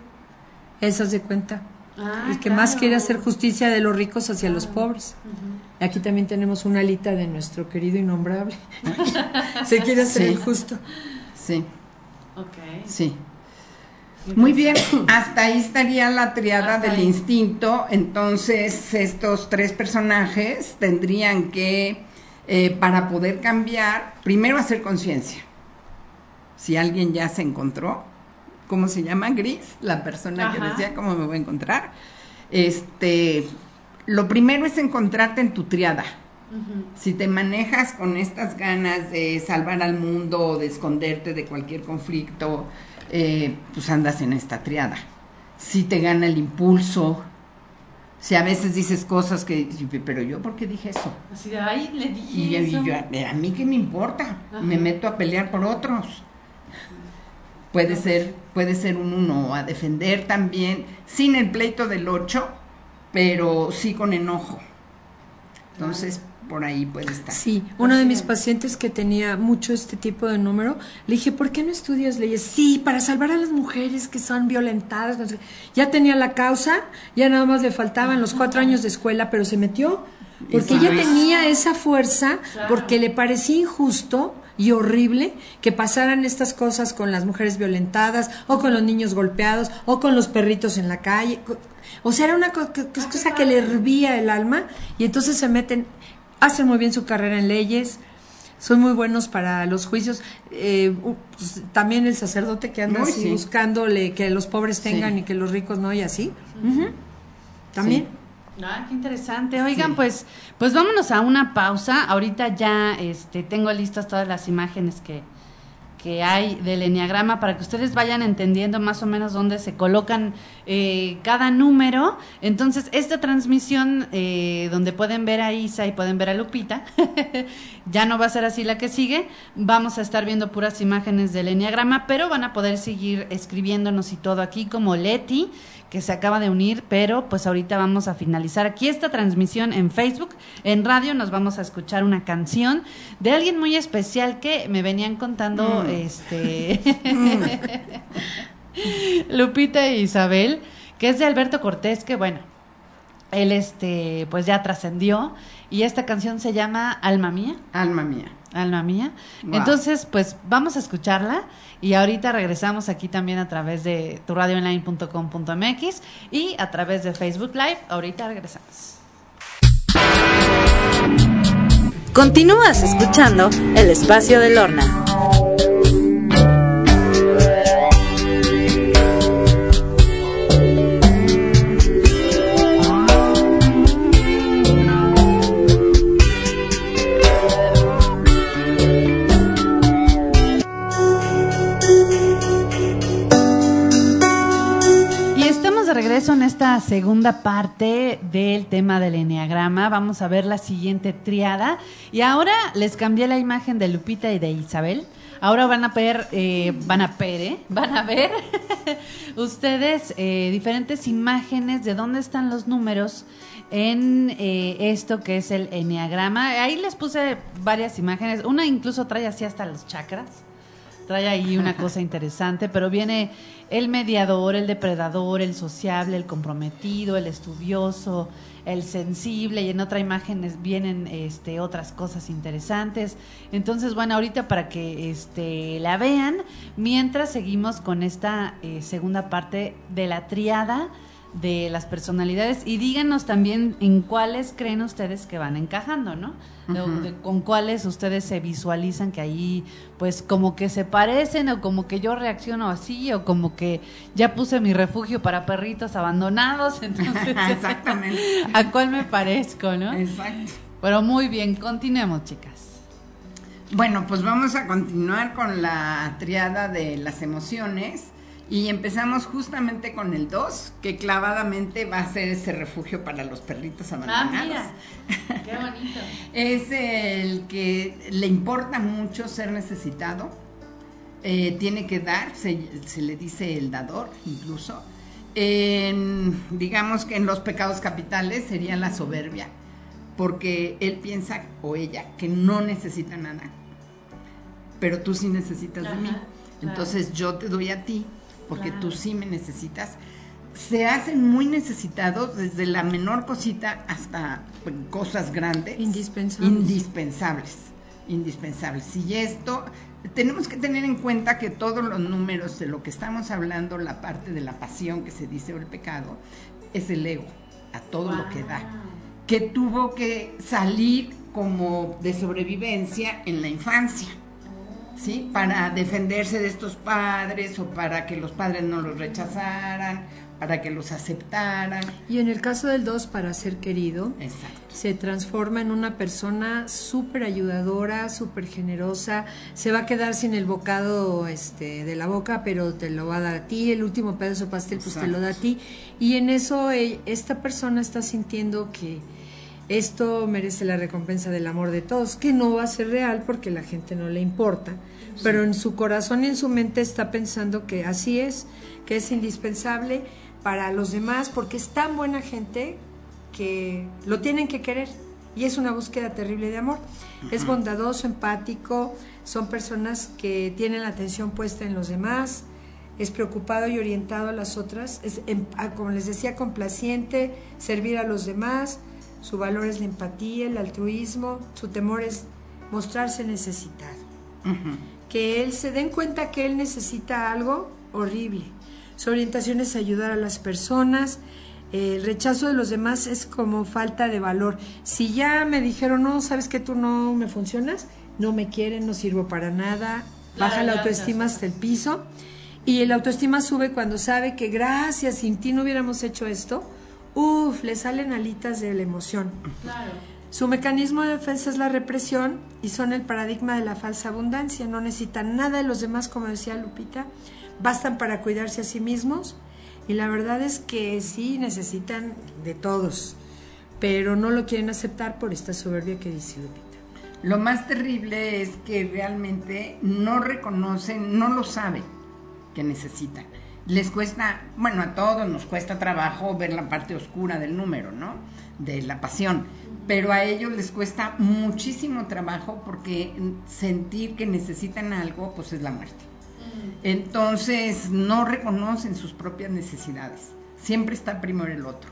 esas de cuenta. Ah, el que más quiere hacer justicia de los ricos hacia los pobres. Aquí también tenemos una alita de nuestro querido innombrable. Se quiere hacer Sí. el justo. Sí, Ok. sí. Muy bien, hasta ahí estaría la triada Hasta del ahí. instinto. Entonces, estos tres personajes tendrían que, eh, para poder cambiar, primero hacer conciencia. Si alguien ya se encontró, ¿cómo se llama? Gris, la persona que decía cómo me voy a encontrar. Este, lo primero es encontrarte en tu triada. Si te manejas con estas ganas de salvar al mundo o de esconderte de cualquier conflicto, eh, pues andas en esta triada. Si te gana el impulso, si a veces dices cosas que, pero yo, ¿por qué dije eso? Así de, ahí le dije Y, eso. yo, a mí qué me importa, me meto a pelear por otros. Puede ser, puede ser un uno, a defender también, sin el pleito del 8, pero sí con enojo. Entonces, por ahí puede estar. Sí, uno de mis pacientes que tenía mucho este tipo de número, le dije, ¿por qué no estudias leyes? Sí, para salvar a las mujeres que son violentadas. no sé. Ya tenía la causa, ya nada más le faltaban los cuatro años de escuela, pero se metió porque ella tenía esa fuerza, porque le parecía injusto y horrible que pasaran estas cosas con las mujeres violentadas o con los niños golpeados o con los perritos en la calle. O sea, era una co- co- cosa que le hervía el alma y entonces se meten, hacen muy bien su carrera en leyes, son muy buenos para los juicios. Eh, pues, también el sacerdote que anda así sí. buscándole que los pobres tengan Sí. y que los ricos no y así. También. Ah, qué interesante. Oigan, pues, pues vámonos a una pausa. Ahorita ya este, tengo listas todas las imágenes que, que hay del enneagrama para que ustedes vayan entendiendo más o menos dónde se colocan eh, cada número. Entonces, esta transmisión eh, donde pueden ver a Isa y pueden ver a Lupita, ya no va a ser así la que sigue. Vamos a estar viendo puras imágenes del enneagrama, pero van a poder seguir escribiéndonos y todo aquí como Leti que se acaba de unir, pero pues ahorita vamos a finalizar aquí esta transmisión en Facebook. En radio nos vamos a escuchar una canción de alguien muy especial que me venían contando este Lupita e Isabel, que es de Alberto Cortés, que bueno, él este pues ya trascendió y esta canción se llama Alma mía. Alma mía. Alma mía. Wow. Entonces, pues vamos a escucharla y ahorita regresamos aquí también a través de turadioonline.com.mx y a través de Facebook Live. Ahorita regresamos. Continúas escuchando El Espacio de Lorna. Regreso en esta segunda parte del tema del enneagrama. Vamos a ver la siguiente triada. Y ahora les cambié la imagen de Lupita y de Isabel. Ahora van a ver, eh, van a ver, ¿eh? van a ver ustedes eh, diferentes imágenes de dónde están los números en eh, esto que es el enneagrama. Ahí les puse varias imágenes. Una incluso trae así hasta los chakras trae ahí una cosa interesante, pero viene el mediador, el depredador, el sociable, el comprometido, el estudioso, el sensible y en otra imagen vienen este otras cosas interesantes. Entonces, bueno, ahorita para que este la vean, mientras seguimos con esta eh, segunda parte de la triada de las personalidades y díganos también en cuáles creen ustedes que van encajando, ¿no? De- de- con cuáles ustedes se visualizan que ahí pues como que se parecen o como que yo reacciono así o como que ya puse mi refugio para perritos abandonados, entonces Exactamente. ¿a cuál me parezco, no? Exacto. Pero muy bien, continuemos, chicas. Bueno, pues vamos a continuar con la triada de las emociones y empezamos justamente con el 2, que clavadamente va a ser ese refugio para los perritos Ah, abandonados. mira, qué bonito. Es el que le importa mucho ser necesitado, eh, tiene que dar, se, se le dice el dador incluso. En, digamos que en los pecados capitales sería la soberbia, porque él piensa o ella que no necesita nada, pero tú sí necesitas de mí. claro. Entonces yo te doy a ti, porque Claro. tú sí me necesitas. Se hacen muy necesitados desde la menor cosita hasta pues, cosas grandes. Indispensables. Indispensables. Indispensables. Y esto, tenemos que tener en cuenta que todos los números de lo que estamos hablando, la parte de la pasión que se dice o el pecado, es el ego, a todo lo que da. Que tuvo que salir como de sobrevivencia en la infancia. ¿Sí? Para defenderse de estos padres o para que los padres no los rechazaran para que los aceptaran. Y en el caso del 2, para ser querido, Exacto. se transforma en una persona súper ayudadora, súper generosa, se va a quedar sin el bocado este, de la boca, pero te lo va a dar a ti, el último pedazo de pastel pues te lo da a ti, y en eso eh, esta persona está sintiendo que esto merece la recompensa del amor de todos, que no va a ser real porque la gente no le importa, pero en su corazón y en su mente está pensando que así es, que es indispensable para los demás porque es tan buena gente que lo tienen que querer. Y es una búsqueda terrible de amor. Es bondadoso, empático, son personas que tienen la atención puesta en los demás, es preocupado y orientado a las otras, es, em, como les decía, complaciente, servir a los demás, su valor es la empatía, el altruismo, su temor es mostrarse necesitado. Que él se den cuenta que él necesita algo horrible su orientación es ayudar a las personas. El rechazo de los demás es como falta de valor. Si ya me dijeron, no, sabes que tú no me funcionas, no me quieren, no sirvo para nada, baja la autoestima hasta el piso. Y el autoestima sube cuando sabe que gracias, sin ti no hubiéramos hecho esto. Uf, le salen alitas de la emoción. Claro. Su mecanismo de defensa es la represión y son el paradigma de la falsa abundancia. No necesitan nada de los demás, como decía Lupita bastan para cuidarse a sí mismos y la verdad es que sí necesitan de todos, pero no lo quieren aceptar por esta soberbia que dice Lupita. Lo más terrible es que realmente no reconocen, no lo saben que necesitan. Les cuesta, bueno, a todos nos cuesta trabajo ver la parte oscura del número, ¿no? De la pasión. Pero a ellos les cuesta muchísimo trabajo porque sentir que necesitan algo, pues es la muerte. Entonces no reconocen sus propias necesidades. Siempre está primero el otro.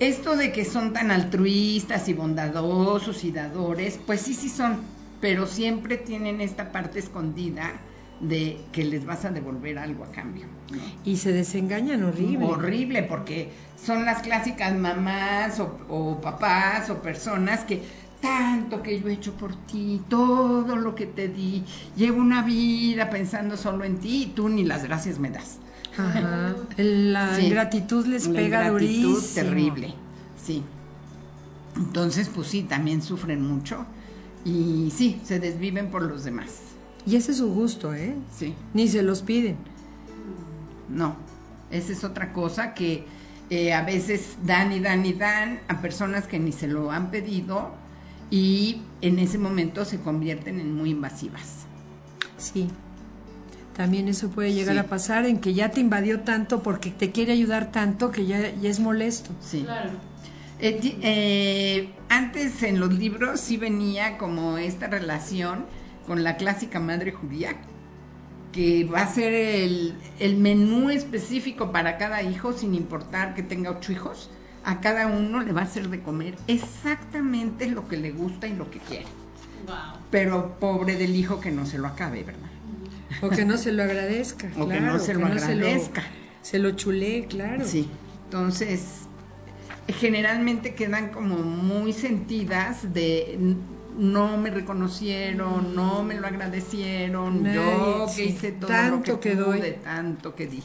Esto de que son tan altruistas y bondadosos y dadores, pues sí, sí son, pero siempre tienen esta parte escondida de que les vas a devolver algo a cambio. Y se desengañan horrible. Horrible, porque son las clásicas mamás o, o papás o personas que tanto que yo he hecho por ti, todo lo que te di, llevo una vida pensando solo en ti y tú ni las gracias me das. Ajá. La Sí. ingratitud les La pega ingratitud durísimo. terrible, sí. Entonces, pues sí, también sufren mucho y sí, se desviven por los demás. Y ese es su gusto, ¿eh? Sí, Ni se los piden. no, esa es otra cosa que eh, a veces dan y dan y dan a personas que ni se lo han pedido y en ese momento se convierten en muy invasivas. Sí. También eso puede llegar Sí. a pasar en que ya te invadió tanto porque te quiere ayudar tanto que ya, ya es molesto. Sí. Claro. Eh, eh, antes en los libros sí venía como esta relación con la clásica madre judía, que va a ser el, el menú específico para cada hijo, sin importar que tenga ocho hijos. A cada uno le va a hacer de comer exactamente lo que le gusta y lo que quiere. Wow. Pero pobre del hijo que no se lo acabe, ¿verdad? O que no se lo agradezca. O que claro, no se lo agradezca. Se lo, chulé, claro. Sí, entonces generalmente quedan como muy sentidas de no me reconocieron, no me lo agradecieron, Nadie, yo que sí. hice todo Tanto lo que, que doy. pude, tanto que di.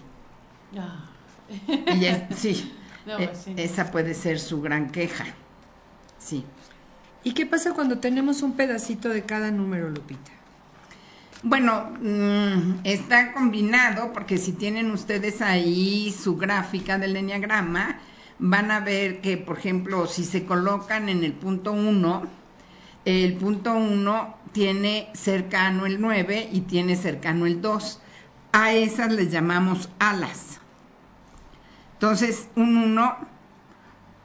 Ah. Y es- sí, No, eh, pues sí. esa puede ser su gran queja. Sí. ¿Y qué pasa cuando tenemos un pedacito de cada número, Lupita? Bueno, mm, está combinado porque si tienen ustedes ahí su gráfica del enneagrama, van a ver que, por ejemplo, si se colocan en el punto 1, el punto 1 tiene cercano el 9 y tiene cercano el 2. A esas les llamamos alas. Entonces, un 1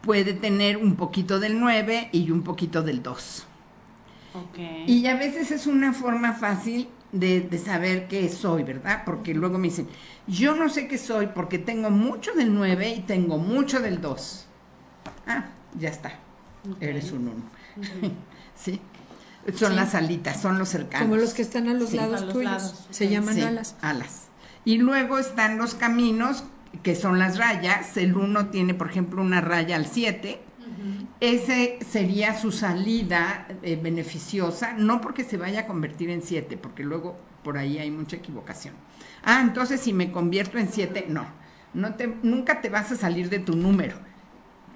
puede tener un poquito del 9 y un poquito del 2. Ok. Y a veces es una forma fácil de, de saber qué soy, ¿verdad? Porque luego me dicen, yo no sé qué soy porque tengo mucho del 9 y tengo mucho del 2. Ah, ya está. Ok. Eres un 1. Sí. Son Sí. las alitas, son los cercanos. Como los que están a los Sí. lados A los tuyos. lados, Se llaman Sí, alas. alas. Y luego están los caminos, que son las rayas. El 1 tiene, por ejemplo, una raya al 7. Ese sería su salida eh, beneficiosa, no porque se vaya a convertir en 7, porque luego por ahí hay mucha equivocación. Ah, entonces si me convierto en 7, no. no te, nunca te vas a salir de tu número.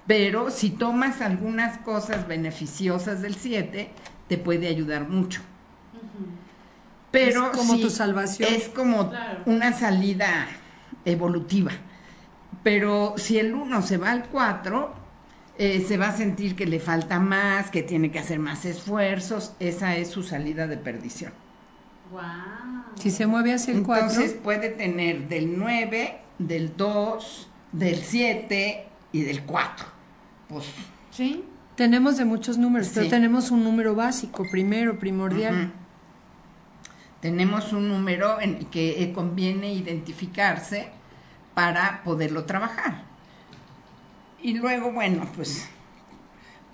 Pero si tomas algunas cosas beneficiosas del 7, te puede ayudar mucho. Pero Es como sí, tu salvación. Es como Claro. una salida evolutiva. Pero si el 1 se va al 4, eh, se va a sentir que le falta más, que tiene que hacer más esfuerzos. Esa es su salida de perdición. Wow. Si se mueve hacia el 4, Entonces puede tener del 9, del 2, del 7 y del 4. Pues ¿Sí? tenemos de muchos números, pero tenemos un número básico, primero, primordial. Tenemos un número en el que eh, conviene identificarse para poderlo trabajar. Y luego, bueno, pues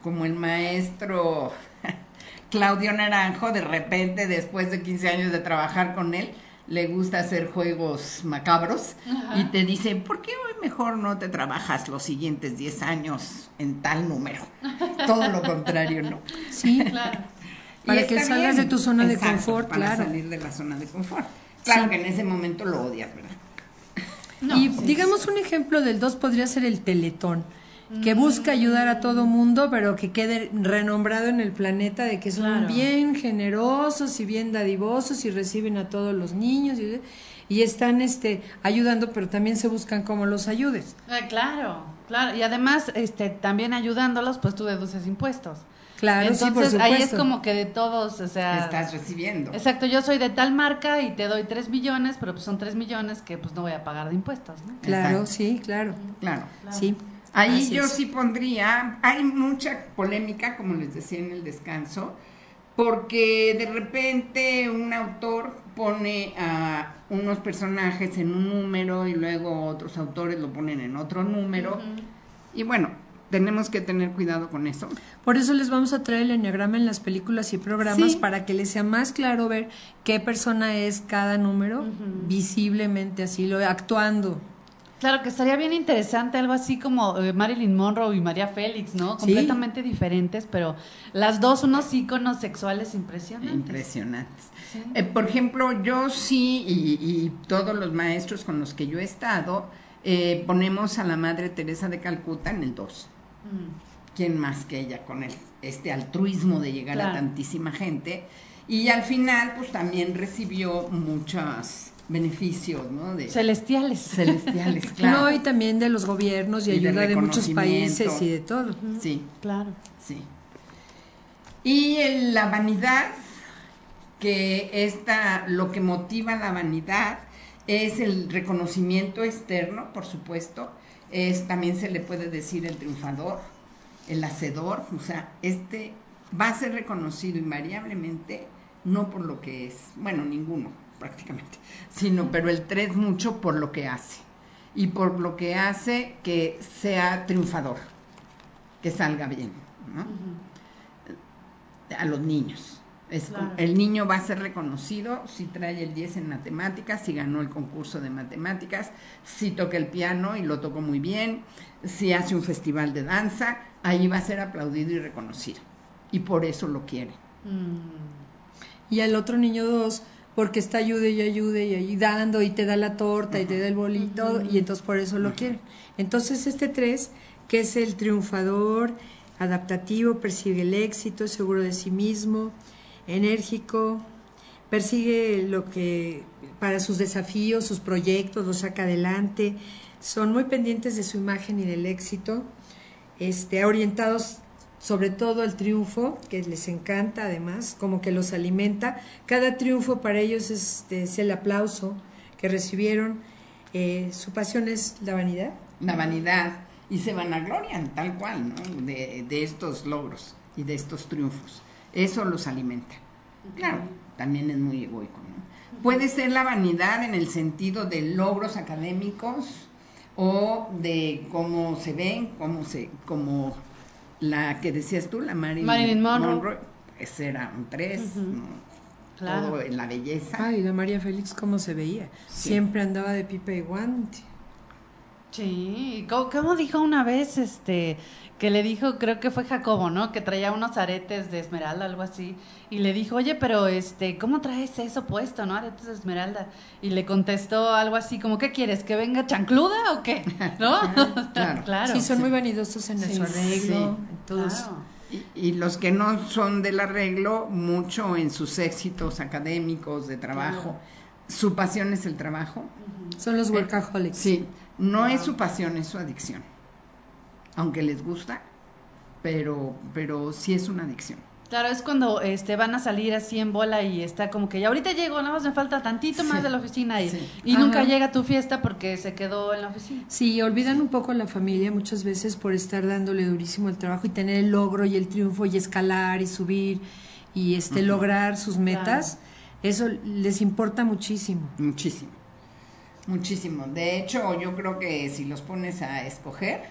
como el maestro Claudio Naranjo, de repente, después de 15 años de trabajar con él, le gusta hacer juegos macabros y te dice, ¿por qué hoy mejor no te trabajas los siguientes 10 años en tal número? Todo lo contrario, ¿no? Sí, Claro. Para Y que salgas de tu zona de confort, para claro. salir de la zona de confort. Claro Sí. que en ese momento lo odias, ¿verdad? No, y sí. digamos un ejemplo del 2 podría ser el Teletón, que busca ayudar a todo mundo, pero que quede renombrado en el planeta de que son Claro. bien generosos y bien dadivosos y reciben a todos los niños y, y están este ayudando, pero también se buscan cómo los ayudes. Ah, claro, claro. Y además, este, también ayudándolos, pues tú deduces impuestos. Claro, sí, Entonces, por ahí es supuesto. como que de todos, o sea... Estás recibiendo. Exacto, yo soy de tal marca y te doy 3 millones, pero pues son 3 millones que pues no voy a pagar de impuestos, ¿no? Claro, Exacto. sí, claro. Claro. Sí. Ahí Así yo es. sí pondría, hay mucha polémica, como les decía en el descanso, porque de repente un autor pone a unos personajes en un número y luego otros autores lo ponen en otro número. Y bueno, tenemos que tener cuidado con eso. Por eso les vamos a traer el enneagrama en las películas y programas Sí. para que les sea más claro ver qué persona es cada número, visiblemente así, lo actuando. Claro que estaría bien interesante algo así como eh, Marilyn Monroe y María Félix, ¿no? Sí. Completamente diferentes, pero las dos unos íconos sexuales impresionantes. Impresionantes. Sí. Eh, por ejemplo, yo sí, y, y todos los maestros con los que yo he estado, eh, ponemos a la Madre Teresa de Calcuta en el 2. Mm. ¿Quién más que ella con el, este altruismo de llegar a tantísima gente? Y al final, pues también recibió muchos beneficios, ¿no? De Celestiales. celestiales, claro. No, y también de los gobiernos y, ayuda de, muchos países y de todo. Sí, Claro. sí. Y el- la vanidad, que esta, lo que motiva la vanidad es el reconocimiento externo, por supuesto. Es, también se le puede decir el triunfador, el hacedor. O sea, este va a ser reconocido invariablemente, no por lo que es, bueno, ninguno prácticamente, sino, pero el tres mucho por lo que hace. Y por lo que hace que sea triunfador, que salga bien, ¿no? a los niños. Es Claro. como- el niño va a ser reconocido si trae el 10 en matemáticas, si ganó el concurso de matemáticas, si toca el piano y lo tocó muy bien, si hace un festival de danza, ahí va a ser aplaudido y reconocido. Y por eso lo quiere. Mm. Y al otro niño dos, porque está ayude y ayude y ayudando y te da la torta y te da el bolito y entonces por eso lo quieren. Entonces este tres, que es el triunfador, adaptativo, persigue el éxito, es seguro de sí mismo, enérgico, persigue lo que para sus desafíos, sus proyectos, los saca adelante, son muy pendientes de su imagen y del éxito, este, orientados sobre todo al triunfo, que les encanta además, como que los alimenta. Cada triunfo para ellos es, este, es el aplauso que recibieron. Eh, su pasión es la vanidad. La vanidad y se vanaglorian tal cual, ¿no? De, de estos logros y de estos triunfos. Eso los alimenta. Claro, también es muy egoico. Puede ser la vanidad en el sentido de logros académicos o de cómo se ven, cómo se, como la que decías tú, la Marilyn, Marilyn Monroe. ese era un tres, ¿no? Claro. Todo en la belleza. Ay, la María Félix, ¿cómo se veía? Sí. Siempre andaba de pipa y guante. Sí, ¿cómo, cómo dijo una vez, este, que le dijo, creo que fue Jacobo, ¿no? Que traía unos aretes de esmeralda, algo así, y le dijo, oye, pero este, ¿cómo traes eso puesto, no? Aretes de esmeralda. Y le contestó algo así, como, ¿qué quieres? ¿Que venga chancluda o qué? ¿No? Claro. Sí, son muy vanidosos en Sí, su arreglo, sí. Claro. Y, y los que no son del arreglo, mucho en sus éxitos académicos, de trabajo. Su pasión es el trabajo. Son los workaholics. Sí, no es su pasión, es su adicción. Aunque les gusta, pero, pero sí es una adicción. Claro, es cuando este van a salir así en bola y está como que ya ahorita llego, nada más me falta tantito más Sí. de la oficina y, Sí. y nunca llega a tu fiesta porque se quedó en la oficina. Sí, olvidan un poco a la familia muchas veces por estar dándole durísimo el trabajo y tener el logro y el triunfo y escalar y subir y este lograr sus metas. Eso les importa muchísimo. Muchísimo. Muchísimo. De hecho, yo creo que si los pones a escoger,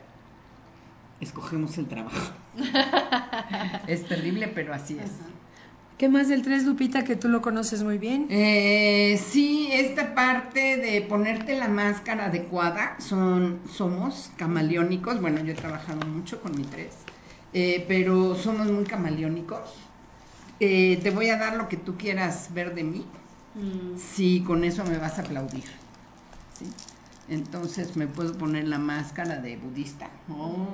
escogemos el trabajo. es terrible, pero así es. ¿Qué más del 3, Lupita, que tú lo conoces muy bien? Eh, sí, esta parte de ponerte la máscara adecuada, son, somos camaleónicos. Bueno, yo he trabajado mucho con mi tres, eh, pero somos muy camaleónicos. Eh, te voy a dar lo que tú quieras ver de mí, si con eso me vas a aplaudir. ¿Sí? Entonces me puedo poner la máscara de budista, oh,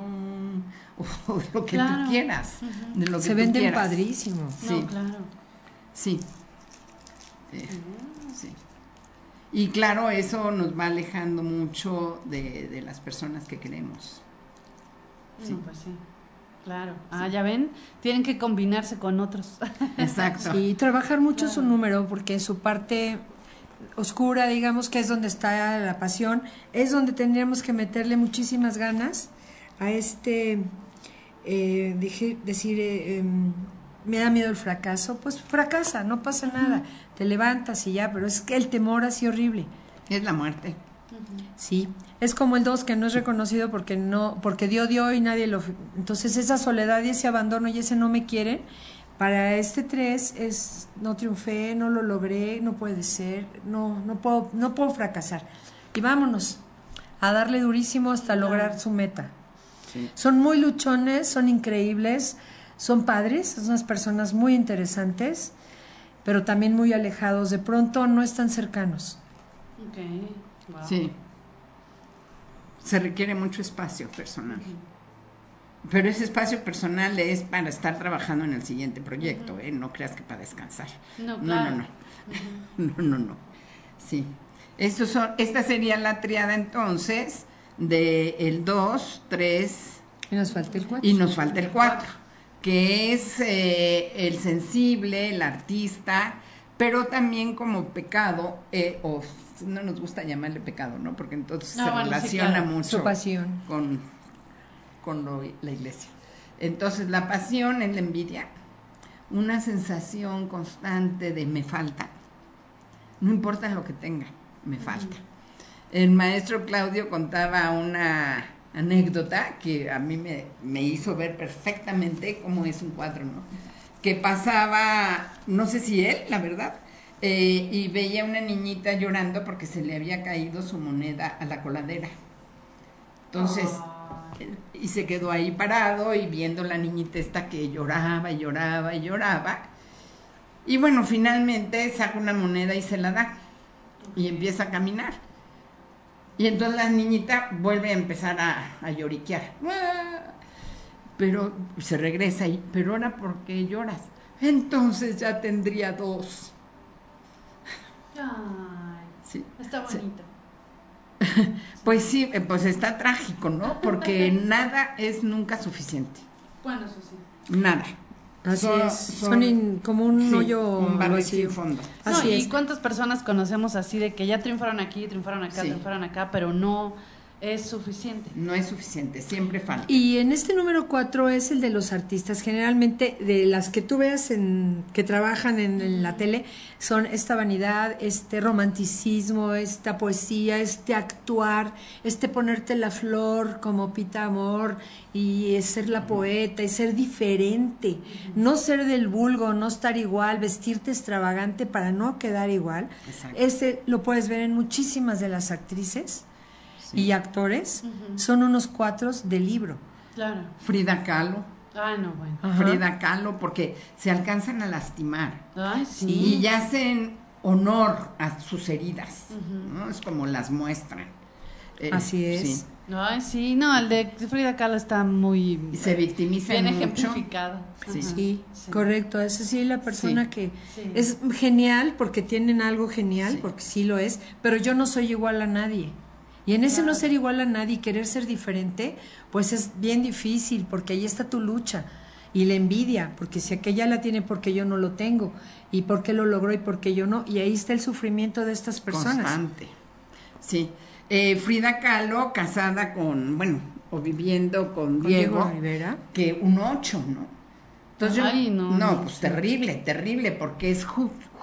o lo que Claro. tú quieras, de lo que Se tú venden quieras. padrísimo. Sí. No, claro. Sí. Eh, sí. Y claro, eso nos va alejando mucho de, de las personas que queremos. Sí. No, pues sí. Claro. Ah, ya ven, tienen que combinarse con otros. Exacto. Sí, trabajar mucho su número porque su parte oscura, digamos que es donde está la pasión, es donde tendríamos que meterle muchísimas ganas a este, eh, dije, decir, eh, em, me da miedo el fracaso, pues fracasa, no pasa nada, te levantas y ya, pero es que el temor así horrible. Es la muerte. Sí, es como el 2 que no es reconocido porque no porque dio dio y nadie lo entonces esa soledad y ese abandono y ese no me quieren para este 3 es no triunfé, no lo logré, no puede ser, no no puedo no puedo fracasar. Y vámonos a darle durísimo hasta lograr su meta. Sí. Son muy luchones, son increíbles, son padres, son unas personas muy interesantes, pero también muy alejados, de pronto no están cercanos. Ok. Wow. Sí. Se requiere mucho espacio personal. Pero ese espacio personal es para estar trabajando en el siguiente proyecto, ¿eh? No creas que para descansar. No, no, claro. no. No, no, no. no. Sí. Estos son, esta sería la triada entonces de el 2, 3 Y nos falta el 4. y nos falta el 4, que es eh, el sensible, el artista, pero también como pecado, eh, o no nos gusta llamarle pecado, ¿no? Porque entonces No, se bueno, sí, relaciona claro. mucho Su pasión. con, con lo- la iglesia. Entonces la pasión es la envidia, una sensación constante de me falta, no importa lo que tenga, me falta. El maestro Claudio contaba una anécdota que a mí me, me hizo ver perfectamente cómo es un cuadro, ¿no? Que pasaba, no sé si él, la verdad, eh, y veía una niñita llorando porque se le había caído su moneda a la coladera. Entonces, Ay. Y se quedó ahí parado y viendo la niñita esta que lloraba y lloraba y lloraba. Y bueno, finalmente saca una moneda y se la da. Y empieza a caminar. Y entonces la niñita vuelve a empezar a, a lloriquear. ¡Ah! Pero se regresa y, pero ahora ¿por qué lloras? Entonces ya tendría dos. Ay, Sí. está Sí. Pues sí, eh, pues está trágico, ¿no? Porque nada es nunca suficiente. Eso sí. Nada. Así Son- es, son- son in- como un sí, hoyo un barril vacío. sin fondo. No, Así ¿Y es. cuántas personas conocemos así de que ya triunfaron aquí, triunfaron acá, Sí. triunfaron acá, pero no es suficiente? No es suficiente, siempre falta. Y en este número 4 es el de los artistas. Generalmente de las que tú veas en, que trabajan en, en la tele son esta vanidad, este romanticismo, esta poesía, este actuar, este ponerte la flor como Pita Amor y ser la poeta y ser diferente, no ser del vulgo, no estar igual, vestirte extravagante para no quedar igual. Exacto. Este lo puedes ver en muchísimas de las actrices. Y actores son unos cuatros de libro. Claro. Frida Kahlo. Ay, no, bueno. Ajá. Frida Kahlo, porque se alcanzan a lastimar. Ay, sí. Y hacen honor a sus heridas. ¿no? Es como las muestran. Eh, Así es. sí. Ay, sí. No, el de Frida Kahlo está muy Y se victimizan bien mucho. ejemplificado. Sí. Sí, Sí. correcto. Es sí la persona que es genial porque tienen algo genial, porque sí lo es, pero yo no soy igual a nadie. Y en ese no ser igual a nadie y querer ser diferente, pues es bien difícil porque ahí está tu lucha y la envidia, porque si aquella la tiene porque yo no lo tengo y por qué lo logró y por qué yo no, y ahí está el sufrimiento de estas personas. Constante. Sí. Eh, Frida Kahlo, casada con, bueno, o viviendo con, Con Diego, Diego Rivera. que un ocho, ¿no? Entonces yo- Ay, no, no, pues terrible, terrible, porque es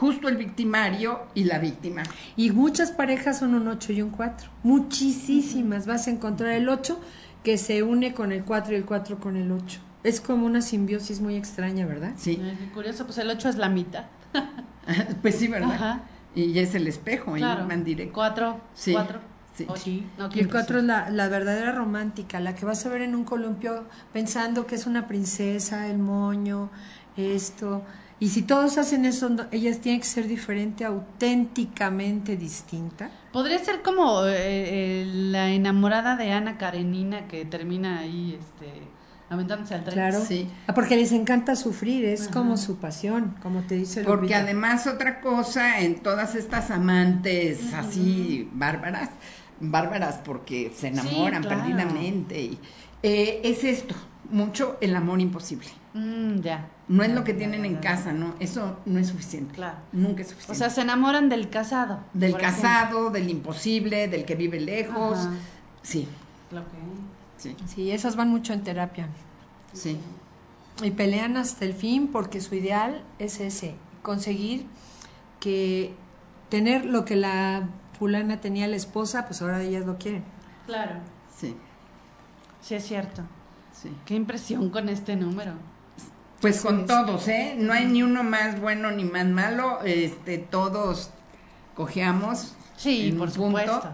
justo el victimario y la víctima. Y muchas parejas son un 8 y un 4. Muchísimas. Vas a encontrar el 8 que se une con el 4 y el 4 con el 8. Es como una simbiosis muy extraña, ¿verdad? Sí, qué curioso, pues el 8 es la mitad. pues sí, ¿verdad? Ajá. Y es el espejo, ahí Claro. van directo. Cuatro. Sí, Cuatro. sí. ocho. Sí. No, y qué el 4 es la, la verdadera romántica, la que vas a ver en un columpio pensando que es una princesa, el moño, esto. Y si todos hacen eso, no- ellas tienen que ser diferente, auténticamente distinta. Podría ser como eh, eh, la enamorada de Ana Karenina que termina ahí este, aventándose al tren. Claro. Sí. Ah, Porque les encanta sufrir, es Ajá. como su pasión, como te dice Porque Lupita. además otra cosa en todas estas amantes así bárbaras, bárbaras porque se enamoran claro. perdidamente, y, eh, es esto, mucho el amor imposible. Mm, ya. No es lo que tienen en casa, ¿no? Eso no es suficiente. Claro. Nunca es O suficiente. sea, se enamoran del casado. del ejemplo. casado, del imposible, del que vive lejos. Ajá. Sí, Lo que- sí, Sí, esas van mucho en terapia. sí. Y pelean hasta el fin porque su ideal es ese, conseguir que tener lo que la fulana tenía la esposa, pues ahora ellas lo quieren. Claro. Sí, Sí, es cierto. sí. Qué impresión con este número. Pues con todos, ¿eh? No hay ni uno más bueno ni más malo. Este, todos cojeamos. Sí, en por un punto, supuesto.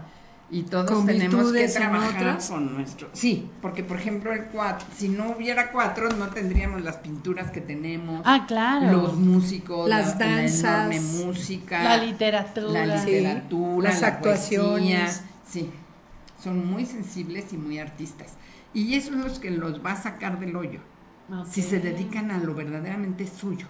Y todos Con tenemos que trabajar con nuestro. Sí, porque por ejemplo el cuatro, si no hubiera cuatro, no tendríamos las pinturas que tenemos. Ah, claro. Los músicos, Las la, la danzas. enorme música, La literatura. la Sí. literatura, Las la actuaciones. poesía. Sí, son muy sensibles y muy artistas. Y eso es lo que los va a sacar del hoyo Si se dedican a lo verdaderamente suyo.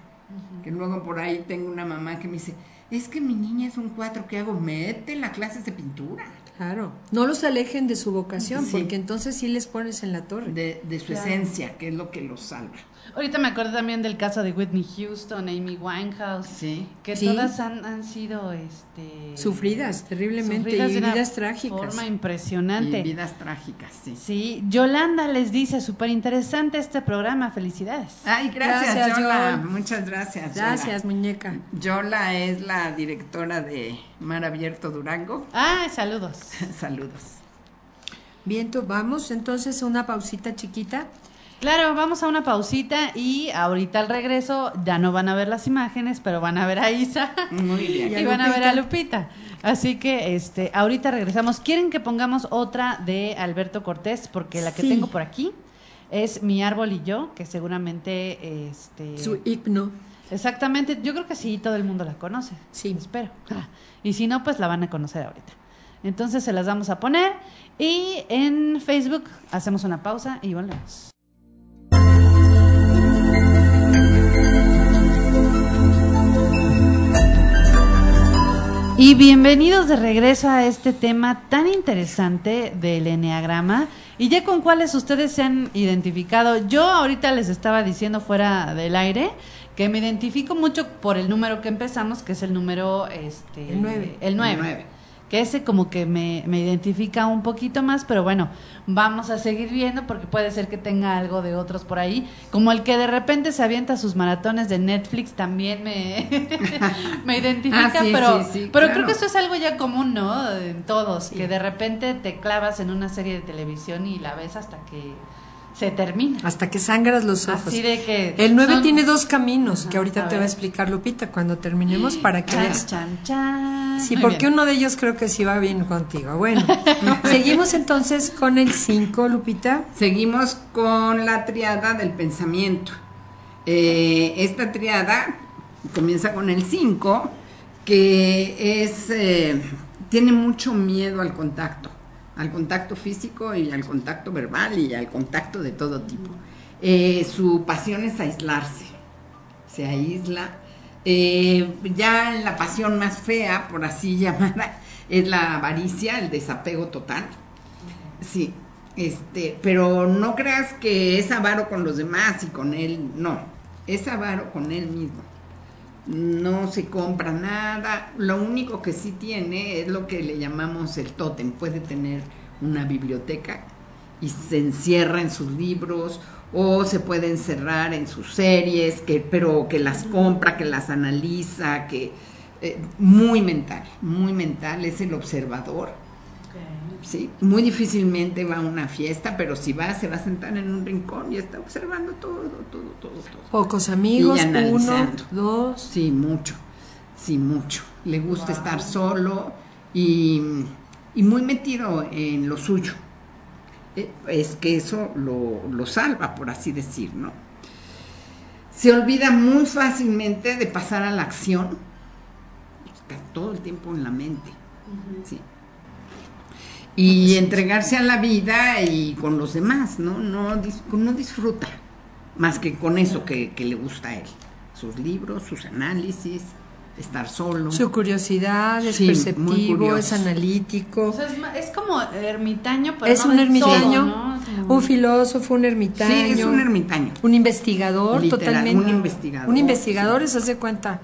Que luego por ahí tengo una mamá que me dice, es que mi niña es un cuatro, ¿qué hago? Mete en la clases de pintura, Claro. No los alejen de su vocación, Sí. porque entonces sí les pones en la torre. de, de su Claro. esencia, que es lo que los salva. Ahorita me acuerdo también del caso de Whitney Houston, Amy Winehouse, Sí, que Sí. todas han, han sido este, Sufridas terriblemente sufridas y de una vidas trágicas. Forma y impresionante. vidas trágicas, sí. Sí, Yolanda les dice, súper interesante este programa, felicidades. Ay, gracias, Gracias, Yola. Yol. Muchas gracias. Yola. Gracias, muñeca. Yola es la directora de Mar Abierto Durango. Ah, saludos. Saludos. Bien, vamos entonces a una pausita chiquita. Claro, vamos a una pausita y ahorita al regreso ya no van a ver las imágenes, pero van a ver a Isa Muy bien. Y van a ver a Lupita. Así que este, ahorita regresamos. ¿Quieren que pongamos otra de Alberto Cortés? Porque la que Sí. tengo por aquí es Mi árbol y yo, que seguramente este Su himno. Exactamente, yo creo que sí, todo el mundo la conoce. Sí. Espero. Ah, Y si no, pues la van a conocer ahorita. Entonces se las vamos a poner y en Facebook hacemos una pausa y volvemos. Y bienvenidos de regreso a este tema tan interesante del enneagrama. Y ya con cuáles ustedes se han identificado. Yo ahorita les estaba diciendo fuera del aire que me identifico mucho por el número que empezamos, que es el número este El nueve. El 9. El nueve. Que ese como que me, me identifica un poquito más, pero bueno, vamos a seguir viendo porque puede ser que tenga algo de otros por ahí. Como el que de repente se avienta sus maratones de Netflix también me, me identifica, Ah, sí, pero, sí, sí, pero claro. creo que eso es algo ya común, ¿no? En todos, que de repente te clavas en una serie de televisión y la ves hasta que se termina. Hasta que sangras los ojos. Así de que El 9 son- tiene dos caminos, Ajá, que ahorita a te va a explicar Lupita cuando terminemos para que Chan, veas. chan, chan. Sí, Muy porque bien. uno de ellos creo que sí va bien contigo. Bueno, seguimos entonces con el 5, Lupita. Seguimos con la triada del pensamiento. Eh, esta triada comienza con el 5, que es eh, tiene mucho miedo al contacto, al contacto físico y al contacto verbal y al contacto de todo tipo. Eh, su pasión es aislarse, se aísla. Eh, ya la pasión más fea, por así llamada, es la avaricia, el desapego total. Sí, este, pero no creas que es avaro con los demás y con él, no, es avaro con él mismo. No se compra nada, lo único que sí tiene es lo que le llamamos el tótem, puede tener una biblioteca y se encierra en sus libros o se puede encerrar en sus series, que, pero que las compra, que las analiza, que eh, muy mental, muy mental, es el observador. Sí, muy difícilmente va a una fiesta, pero si va, se va a sentar en un rincón y está observando todo, todo, todo, todo. Pocos amigos, Y uno, analizando. dos. Sí, mucho, sí, mucho. Le gusta estar solo y, y muy metido en lo suyo. Eh, Es que eso lo, lo salva, por así decir, ¿no? Se olvida muy fácilmente de pasar a la acción. Está todo el tiempo en la mente. Sí. Y entregarse a la vida y con los demás, ¿no? No, no disfruta más que con eso que, que le gusta a él. Sus libros, sus análisis, estar solo. Su curiosidad, es Sí, perceptivo, es analítico. O sea, es, es como ermitaño, pero Es no un ermitaño, todo, ¿no? Un filósofo, un ermitaño. Sí, es un ermitaño. Un investigador, Literal, totalmente. un investigador, Un investigador, se hace cuenta,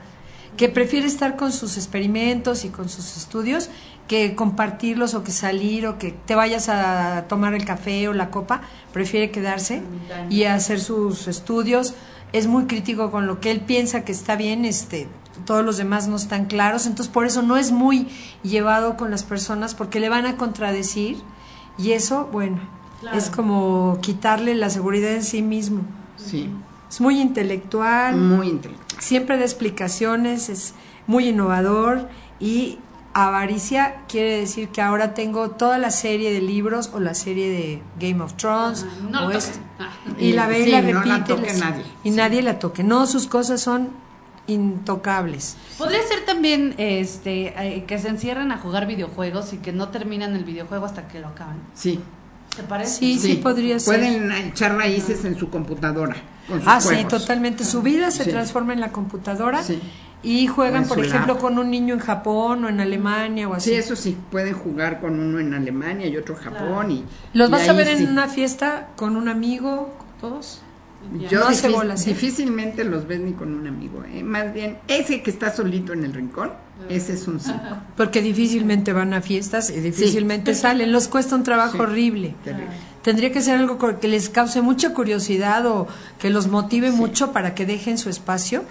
que prefiere estar con sus experimentos y con sus estudios que compartirlos o que salir o que te vayas a tomar el café o la copa. Prefiere quedarse y hacer sus estudios. Es muy crítico con lo que él piensa que está bien, este todos los demás no están claros, entonces por eso no es muy llevado con las personas porque le van a contradecir y eso, bueno, Claro. es como quitarle la seguridad en sí mismo. Sí, Es muy intelectual, muy intelectual. siempre da explicaciones, es muy innovador y avaricia quiere decir que ahora tengo toda la serie de libros o la serie de Game of Thrones Ah, no o esto. Ah. y la ve y Sí, la no la repite toque las- nadie. y Sí. nadie la toque. No, sus cosas son intocables. Podría ser también este eh, que se encierren a jugar videojuegos y que no terminan el videojuego hasta que lo acaban. Sí, ¿Te parece? Sí, sí, podría ser. Pueden echar raíces en su computadora. Con sus Ah, sí, totalmente. Su vida se Sí. transforma en la computadora Sí. Y juegan, por ejemplo, lab. con un niño en Japón o en Alemania o así. Sí, eso sí, pueden jugar con uno en Alemania y otro en Japón. Y, ¿Los y vas a ver en sí. una fiesta con un amigo, todos? Ya. Yo No hace difí- bolas, ¿eh? difícilmente los ves ni con un amigo. ¿eh? Más bien, ese que está solito en el rincón, ese es un cinco. Porque difícilmente van a fiestas y difícilmente salen. Los cuesta un trabajo Sí. horrible. Terrible. Tendría que ser algo que les cause mucha curiosidad o que los motive mucho para que dejen su espacio.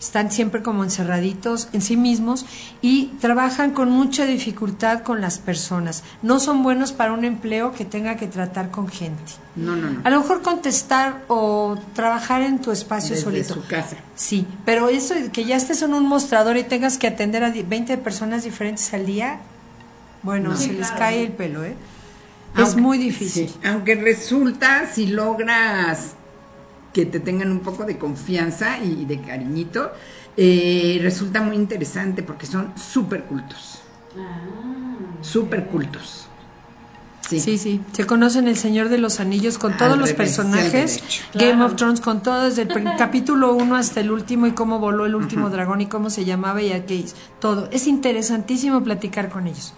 Están siempre como encerraditos en sí mismos y trabajan con mucha dificultad con las personas. No son buenos para un empleo que tenga que tratar con gente. No, no, no. A lo mejor contestar o trabajar en tu espacio Desde solito. su casa. Sí, pero eso que ya estés en un mostrador y tengas que atender a di- 20 personas diferentes al día, bueno, No. se Sí, les claro. cae el pelo, ¿eh? es muy difícil. sí, aunque resulta, si logras que te tengan un poco de confianza y de cariñito, eh, resulta muy interesante porque son súper cultos. Súper cultos. Sí. Sí, sí. Se conocen el Señor de los Anillos con Al todos los revés, personajes. Game Claro. of Thrones con todo, desde el capítulo 1 hasta el último y cómo voló el último dragón y cómo se llamaba y a qué hizo. Todo. Es interesantísimo platicar con ellos.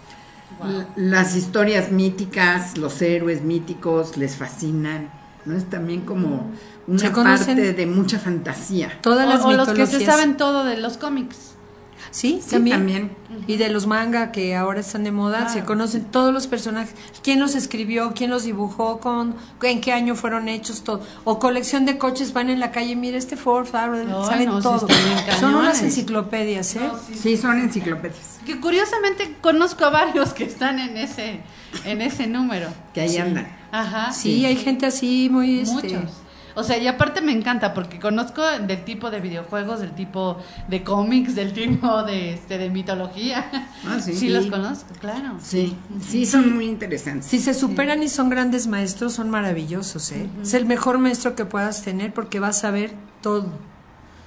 Las historias míticas, los héroes míticos les fascinan. ¿no? Es también como conocen- parte de mucha fantasía. Todas las o, o los que se saben todo de los cómics. Sí, Sí, también. también. Y de los manga que ahora están de moda, se conocen todos los personajes, quién los escribió, quién los dibujó, con, en qué año fueron hechos, todo. O colección de coches, van en la calle, mira este Ford, saben no, sí todo. Son unas enciclopedias, ¿eh? No, sí. Sí, son enciclopedias. Que curiosamente conozco a varios que están en ese, en ese número. Que ahí andan. Ajá. sí, hay gente así muy... Este, Muchos. O sea, y aparte me encanta porque conozco del tipo de videojuegos, del tipo de cómics, del tipo de, este, de mitología. Ah, sí. Sí, los conozco, claro. Sí, sí, son muy interesantes. Si se superan y son grandes maestros, son maravillosos, ¿eh? Es el mejor maestro que puedas tener porque vas a ver todo.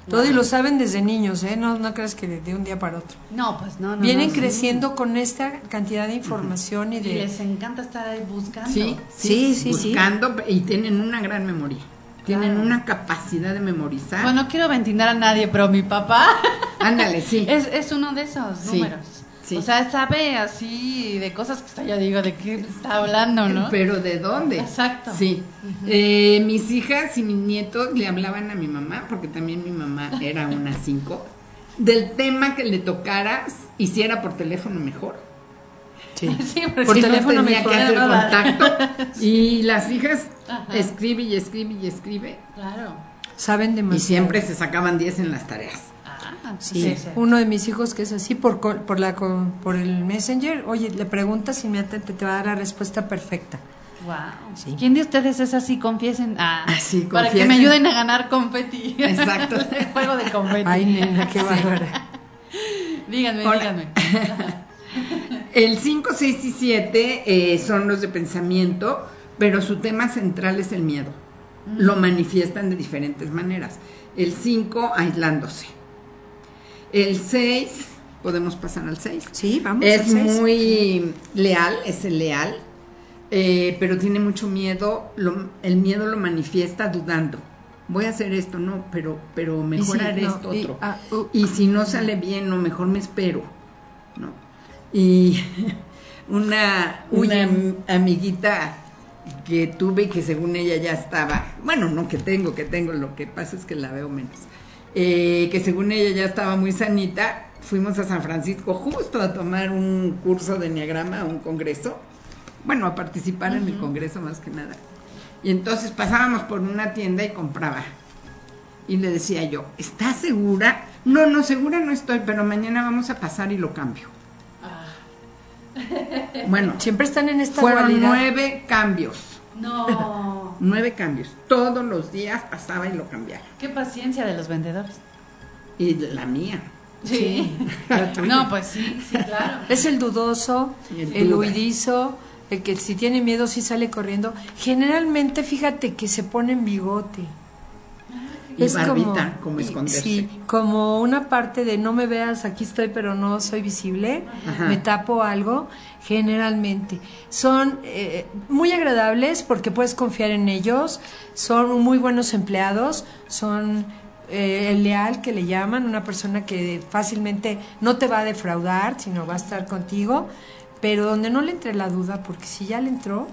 Todo y lo saben desde niños, ¿eh? No, no creas que de, de un día para otro. No, pues no, no. Vienen no, sí. creciendo con esta cantidad de información y Y de... les encanta estar ahí buscando. Sí, Sí, sí, sí. buscando y tienen una gran memoria. Tienen Claro. una capacidad de memorizar. Bueno, no quiero ventilar a nadie, pero mi papá Ándale, sí. es, es uno de esos Sí, números. sí. O sea, sabe así de cosas que hasta yo digo, ¿de qué está hablando, no? Pero ¿de dónde? Exacto. Sí. Eh, mis hijas y mis nietos le hablaban a mi mamá, porque también mi mamá era una cinco, del tema que le tocara, y si era por teléfono mejor. Sí. Por si Si no teléfono tenía mejor. que hacer contacto. Y las hijas Ajá. escribe y escribe y escribe. Claro. Saben demasiado. Y siempre se sacaban 10 en las tareas. Ah, Sí, uno de mis hijos que es así por por la co- por el messenger, oye, le preguntas y inmediatamente te va a dar la respuesta perfecta. Wow. Sí. ¿Quién de ustedes es así? Confiesen. Ah, Ah, sí, Para que confiesen. me ayuden a ganar confeti. Exacto. El juego de confeti. Ay, nena, qué bárbara. Díganme, Hola. díganme. El 5, 6 y 7 eh, son los de pensamiento, pero su tema central es el miedo. Lo manifiestan de diferentes maneras. El 5, aislándose. El 6, podemos pasar al 6. Sí, vamos. Es al seis. muy leal, es el leal, eh, pero tiene mucho miedo. lo- el miedo lo manifiesta dudando. Voy a hacer esto, no, pero, pero mejor haré no? esto Y- otro. ah, uh. y si no sale bien, no, mejor me espero. ¿no? Y una, una am- amiguita que tuve y que según ella ya estaba, bueno, no que tengo, que tengo, lo que pasa es que la veo menos, eh, que según ella ya estaba muy sanita, fuimos a San Francisco justo a tomar un curso de enneagrama, un congreso, bueno, a participar en el congreso más que nada. Y entonces pasábamos por una tienda y compraba. Y le decía yo, ¿estás segura? No, no, segura no estoy, pero mañana vamos a pasar y lo cambio. Bueno, Siempre están en esta fueron dualidad. nueve cambios. No. Nueve cambios. Todos los días pasaba y lo cambiaba. Qué paciencia de los vendedores. Y la mía. Sí. no, pues sí, sí, claro. Es el dudoso, El huidizo, el que si tiene miedo sí sale corriendo. Generalmente, fíjate que se ponen bigote. Y barbita, como y- esconderse. Sí, como una parte de no me veas, aquí estoy, pero no soy visible, Ajá. me tapo algo, generalmente. Son eh, muy agradables porque puedes confiar en ellos, son muy buenos empleados, son eh, el leal que le llaman, una persona que fácilmente no te va a defraudar, sino va a estar contigo, pero donde no le entre la duda, porque si ya le entró,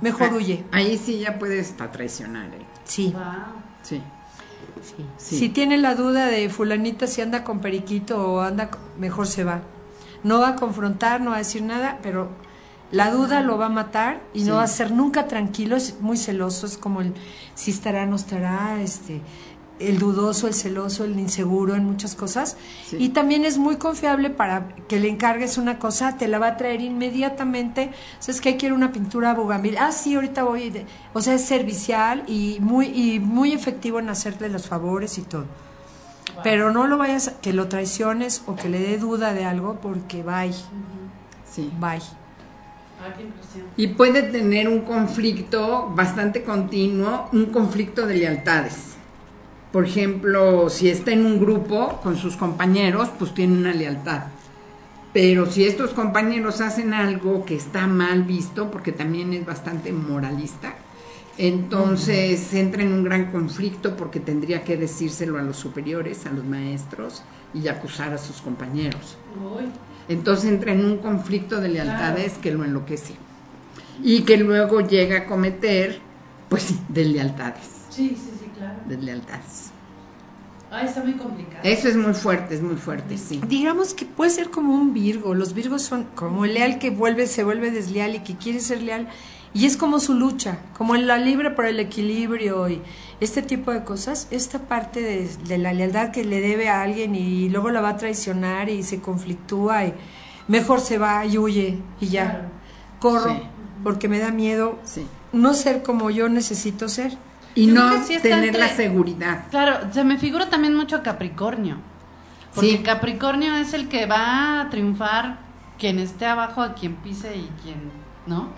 mejor Ah, huye. Ahí sí ya puedes hasta traicionar. ¿eh? Sí. Wow. Sí. Sí. Sí. Si tiene la duda de fulanita si anda con periquito o anda, mejor se va. No va a confrontar, no va a decir nada, pero la duda lo va a matar y Sí. no va a ser nunca tranquilo, es muy celoso, es como el si estará, no estará, este el dudoso, el celoso, el inseguro en muchas cosas. Sí. Y también es muy confiable para que le encargues una cosa, te la va a traer inmediatamente. ¿Sabes que quiero una pintura bugambil? Ah, sí, ahorita voy. de- O sea, es servicial y muy, y muy efectivo en hacerle los favores y todo. Pero no lo vayas, a- que lo traiciones o que le dé duda de algo porque bye, Sí. bye. Ah. Y puede tener un conflicto bastante continuo, un conflicto de lealtades. Por ejemplo, si está en un grupo con sus compañeros, pues tiene una lealtad. Pero si estos compañeros hacen algo que está mal visto, porque también es bastante moralista, entonces entra en un gran conflicto porque tendría que decírselo a los superiores, a los maestros y acusar a sus compañeros. Uy. Entonces entra en un conflicto de lealtades que lo enloquece. Y que luego llega a cometer, pues sí, deslealtades. Sí, sí. Deslealtades. Ay, está muy complicado. Eso es muy fuerte, es muy fuerte, sí. Digamos que puede ser como un Virgo. Los Virgos son como el leal que vuelve, se vuelve desleal y que quiere ser leal. Y es como su lucha, como la libre por el equilibrio y este tipo de cosas. Esta parte de, de la lealtad que le debe a alguien y luego la va a traicionar y se conflictúa y mejor se va y huye y ya. Claro. Corro Sí. porque me da miedo Sí. no ser como yo necesito ser. Y Yo no sí tener la seguridad. Claro, se me figura también mucho a Capricornio. Porque Sí. Capricornio es el que va a triunfar quien esté abajo, a quien pise y quien, ¿no?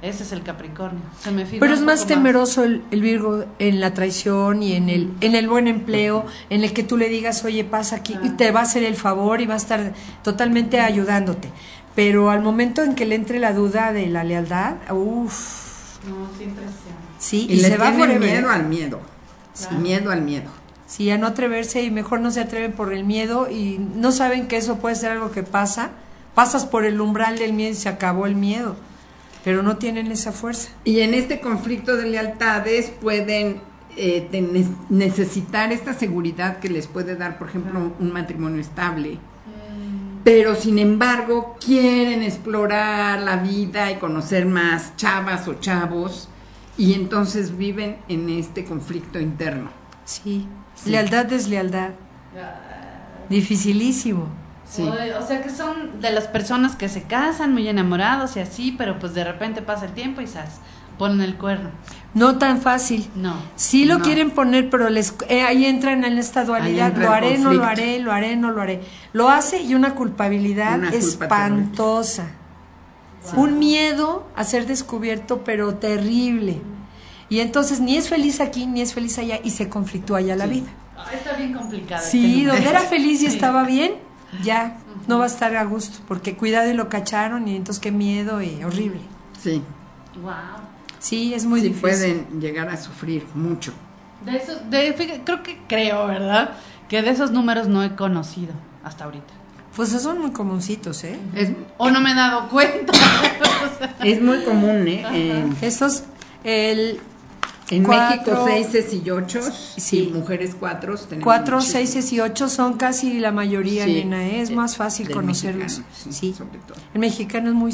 Ese es el Capricornio. Se me figura Pero es más temeroso el, el Virgo en la traición y en el, en el buen empleo, en el que tú le digas, oye, pasa aquí, y te va a hacer el favor y va a estar totalmente ayudándote. Pero al momento en que le entre la duda de la lealtad, uff, No, sí. Sí, Y, y, le se va tiene forever. miedo al miedo. Sí, Claro. miedo al miedo. Sí, a no atreverse y mejor no se atreven por el miedo y no saben que eso puede ser algo que pasa. Pasas por el umbral del miedo y se acabó el miedo, pero no tienen esa fuerza. Y en este conflicto de lealtades pueden eh, necesitar esta seguridad que les puede dar, por ejemplo, un matrimonio estable. Pero sin embargo quieren explorar la vida y conocer más chavas o chavos y entonces viven en este conflicto interno. Sí, Sí. lealtad, deslealtad. Dificilísimo. Sí. O, o sea que son de las personas que se casan muy enamorados y así, pero pues de repente pasa el tiempo y ¡zas! ponen el cuerno. No tan fácil. No. Sí lo No. quieren poner, pero les, eh, ahí entran en esta dualidad. Lo haré, no lo haré, lo haré, no lo haré. Lo hace y una culpabilidad Una culpa Un miedo a ser descubierto, pero terrible. Y entonces ni es feliz aquí, ni es feliz allá, y se conflictúa ya la vida. Ay, está bien complicado. Sí, este donde era feliz y Sí. estaba bien, ya no va a estar a gusto, porque cuidado y lo cacharon, y entonces qué miedo y horrible. Sí, Wow. Sí, es muy sí difícil. pueden llegar a sufrir mucho. De eso, de, fíjate, creo que creo, ¿verdad? Que de esos números no he conocido hasta ahorita. Pues son muy comuncitos, ¿eh? Es, O no me he dado cuenta. Es muy común, ¿eh? Estos, el en Cuatro. México, seises y ochos, Sí. y mujeres cuatro. tenemos 4, muchísimo. 6 y 8 son casi la mayoría, Sí. nena, ¿eh? es más fácil conocerlos. mexicano, Sí, sobre todo. El mexicano es muy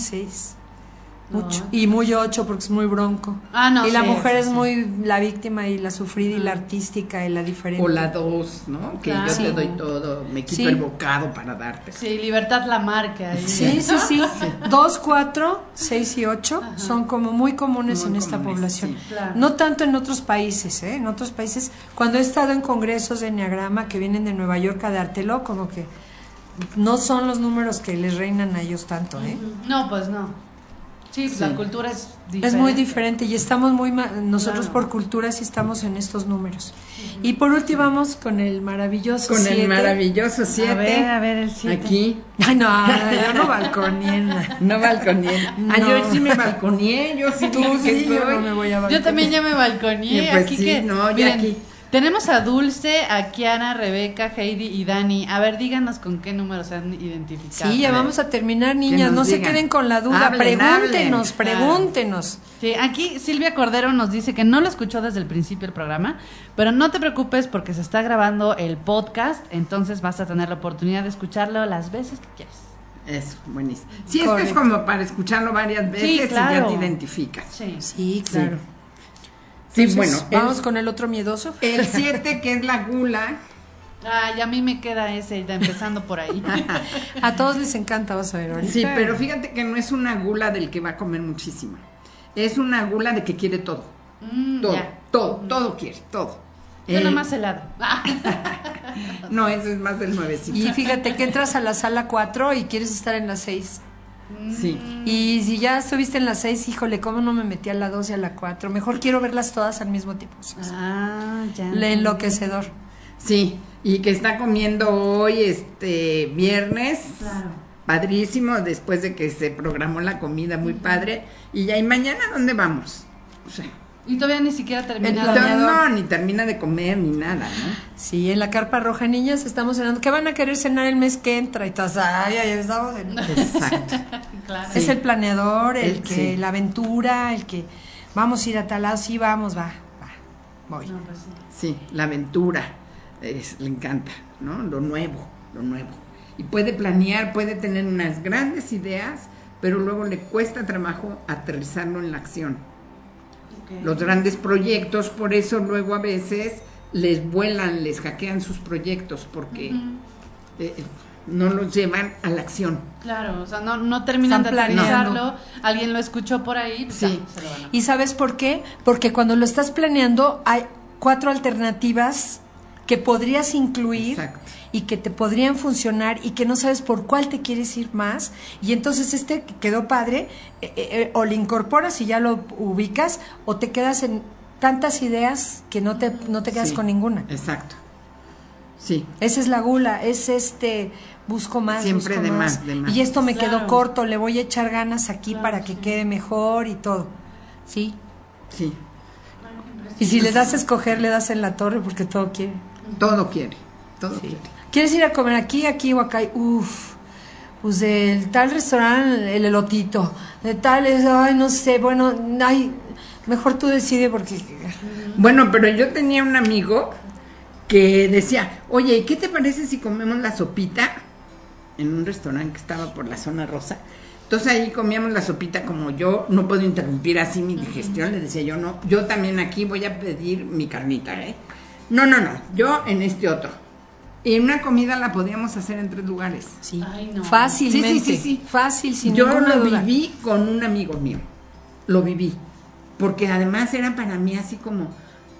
6. No. Mucho. Y muy 8 porque es muy bronco. Ah, no, y la sí, mujer sí, es sí. muy la víctima y la sufrida y la Ah. artística y la diferente. O la dos, ¿no? Que Claro. yo te doy todo, me quito Sí. el bocado para darte. Sí, Libertad la marca. Sí, sí, sí. 2, 4, 6 y 8 son como muy comunes Muy en esta comunes, población. sí. Claro. No tanto en otros países, ¿eh? En otros países, cuando he estado en congresos de Enneagrama que vienen de Nueva York a dártelo, como que no son los números que les reinan a ellos tanto, ¿eh? No, pues no. Sí, Sí. la cultura es diferente. Es muy diferente y estamos muy, ma- nosotros Claro. por cultura sí estamos en estos números. Y por último vamos con el maravilloso Con siete. el maravilloso 7. A ver, a ver, el 7. Aquí, Ay, no, yo no balconé. na. no balconeé. Ah, No. yo sí me balconeé, yo sí Tú sí, yo no me voy a Yo también ya me balconeé. Y pues aquí sí, que, no, ya miren, aquí. Tenemos a Dulce, a Kiara, Rebeca, Heidi y Dani. A ver, díganos con qué números se han identificado. Sí, ya A vamos a terminar, niñas. No se queden con la duda. Hablen, pregúntenos, hablen. pregúntenos. Sí, aquí Silvia Cordero nos dice que no lo escuchó desde el principio del programa, pero no te preocupes porque se está grabando el podcast, entonces vas a tener la oportunidad de escucharlo las veces que quieras. Eso, buenísimo. Sí, esto es Correcto. como para escucharlo varias veces y ya claro. te identificas. Sí. Sí, claro. Sí, Entonces, bueno, vamos el- con el otro miedoso. El 7, que es la gula, Ay, a mí me queda ese, empezando por ahí. A todos les encanta, vas a ver ahorita. Sí, pero fíjate que no es una gula del que va a comer muchísimo. Es una gula de que quiere todo. Mm, Todo, ya. todo, todo quiere, todo. Yo Eh, nomás helado. Ah, No, eso es más del nuevecito. Y fíjate que entras a la sala 4 y quieres estar en la 6. Sí. Y si ya estuviste en la 6, híjole, ¿cómo no me metí a la 2 y a la 4? Mejor quiero verlas todas al mismo tiempo. Ah, ya. Le enloquecedor. Sí, y que está comiendo hoy, este, viernes. Claro. Padrísimo, después de que se programó la comida, muy padre. Y ya, ¿y mañana dónde vamos? O sea, Y todavía ni siquiera. El planeador. no, ni termina de comer ni nada, ¿no? Sí, en la carpa roja, niñas, estamos cenando. ¿Qué van a querer cenar el mes que entra? Y todas, ay, ay, estamos en- Exacto. Claro. Es Sí. el planeador, el El- que, sí. la aventura, el que vamos a ir a tal lado, sí, vamos, va, va, voy. No, pues sí. Sí, la aventura. es- le encanta, ¿no? Lo nuevo, lo nuevo. Y puede planear, puede tener unas grandes ideas, pero luego le cuesta trabajo aterrizarlo en la acción. Los grandes proyectos, por eso luego a veces les vuelan, les hackean sus proyectos, porque Ujú. eh, no los llevan a la acción. Claro, o sea, no, no terminan de aterrizarlo, alguien lo escuchó por ahí, pues Sí. ya, se lo van a... ¿Y sabes por qué? Porque cuando lo estás planeando hay cuatro alternativas que podrías incluir Exacto. Y que te podrían funcionar y que no sabes por cuál te quieres ir más. Y entonces este que quedó padre, eh, eh, o le incorporas y ya lo ubicas, o te quedas en tantas ideas que no te, no te quedas Sí, con ninguna. Exacto. Sí, Esa es la gula, es este, busco más. Siempre busco de más, de más. Y esto me Claro. quedó corto, le voy a echar ganas aquí Claro, para que sí. quede mejor y todo. Sí. sí. Y si le das a escoger, le das en la torre porque todo quiere. Todo quiere. Todo quiere. ¿Quieres ir a comer aquí, aquí o acá? Uf, pues del tal restaurante, el elotito. De tal, ay, no sé, bueno, ay, mejor tú decide porque... Bueno, pero yo tenía un amigo que decía, oye, ¿qué te parece si comemos la sopita en un restaurante que estaba por la zona rosa? Entonces ahí comíamos la sopita como yo, no puedo interrumpir así mi digestión, le decía yo, no, yo también aquí voy a pedir mi carnita, ¿eh? No, no, no, yo en este otro. Y una comida la podíamos hacer en tres lugares. Sí, Ay, no. fácilmente. Sí, sí, sí, sí. Fácil, sin yo ninguna lo duda. viví con un amigo mío, lo viví, porque además era para mí así como,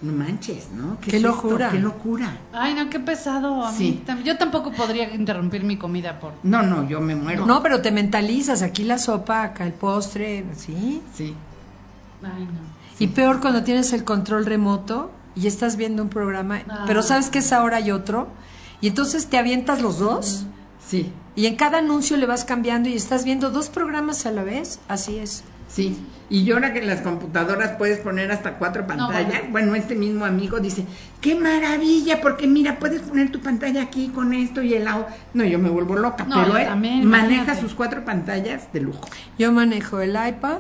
no manches, ¿no? Qué es locura. Qué locura. Ay, no, qué pesado. A Sí. mí yo tampoco podría interrumpir mi comida por... No, no, yo me muero. No, pero te mentalizas, aquí la sopa, acá el postre, sí. Sí. Ay, no. Y peor cuando tienes el control remoto y estás viendo un programa, Ah. pero sabes que esa hora hay otro, y entonces te avientas los dos, Sí, y en cada anuncio le vas cambiando y estás viendo dos programas a la vez, así es. sí. Y ahora que en las computadoras puedes poner hasta cuatro pantallas, bueno. bueno. este mismo amigo dice, qué maravilla, porque mira, puedes poner tu pantalla aquí con esto y el lado. No, yo me vuelvo loca, No, pero yo él también, maneja imagínate. sus cuatro pantallas de lujo. Yo manejo el iPad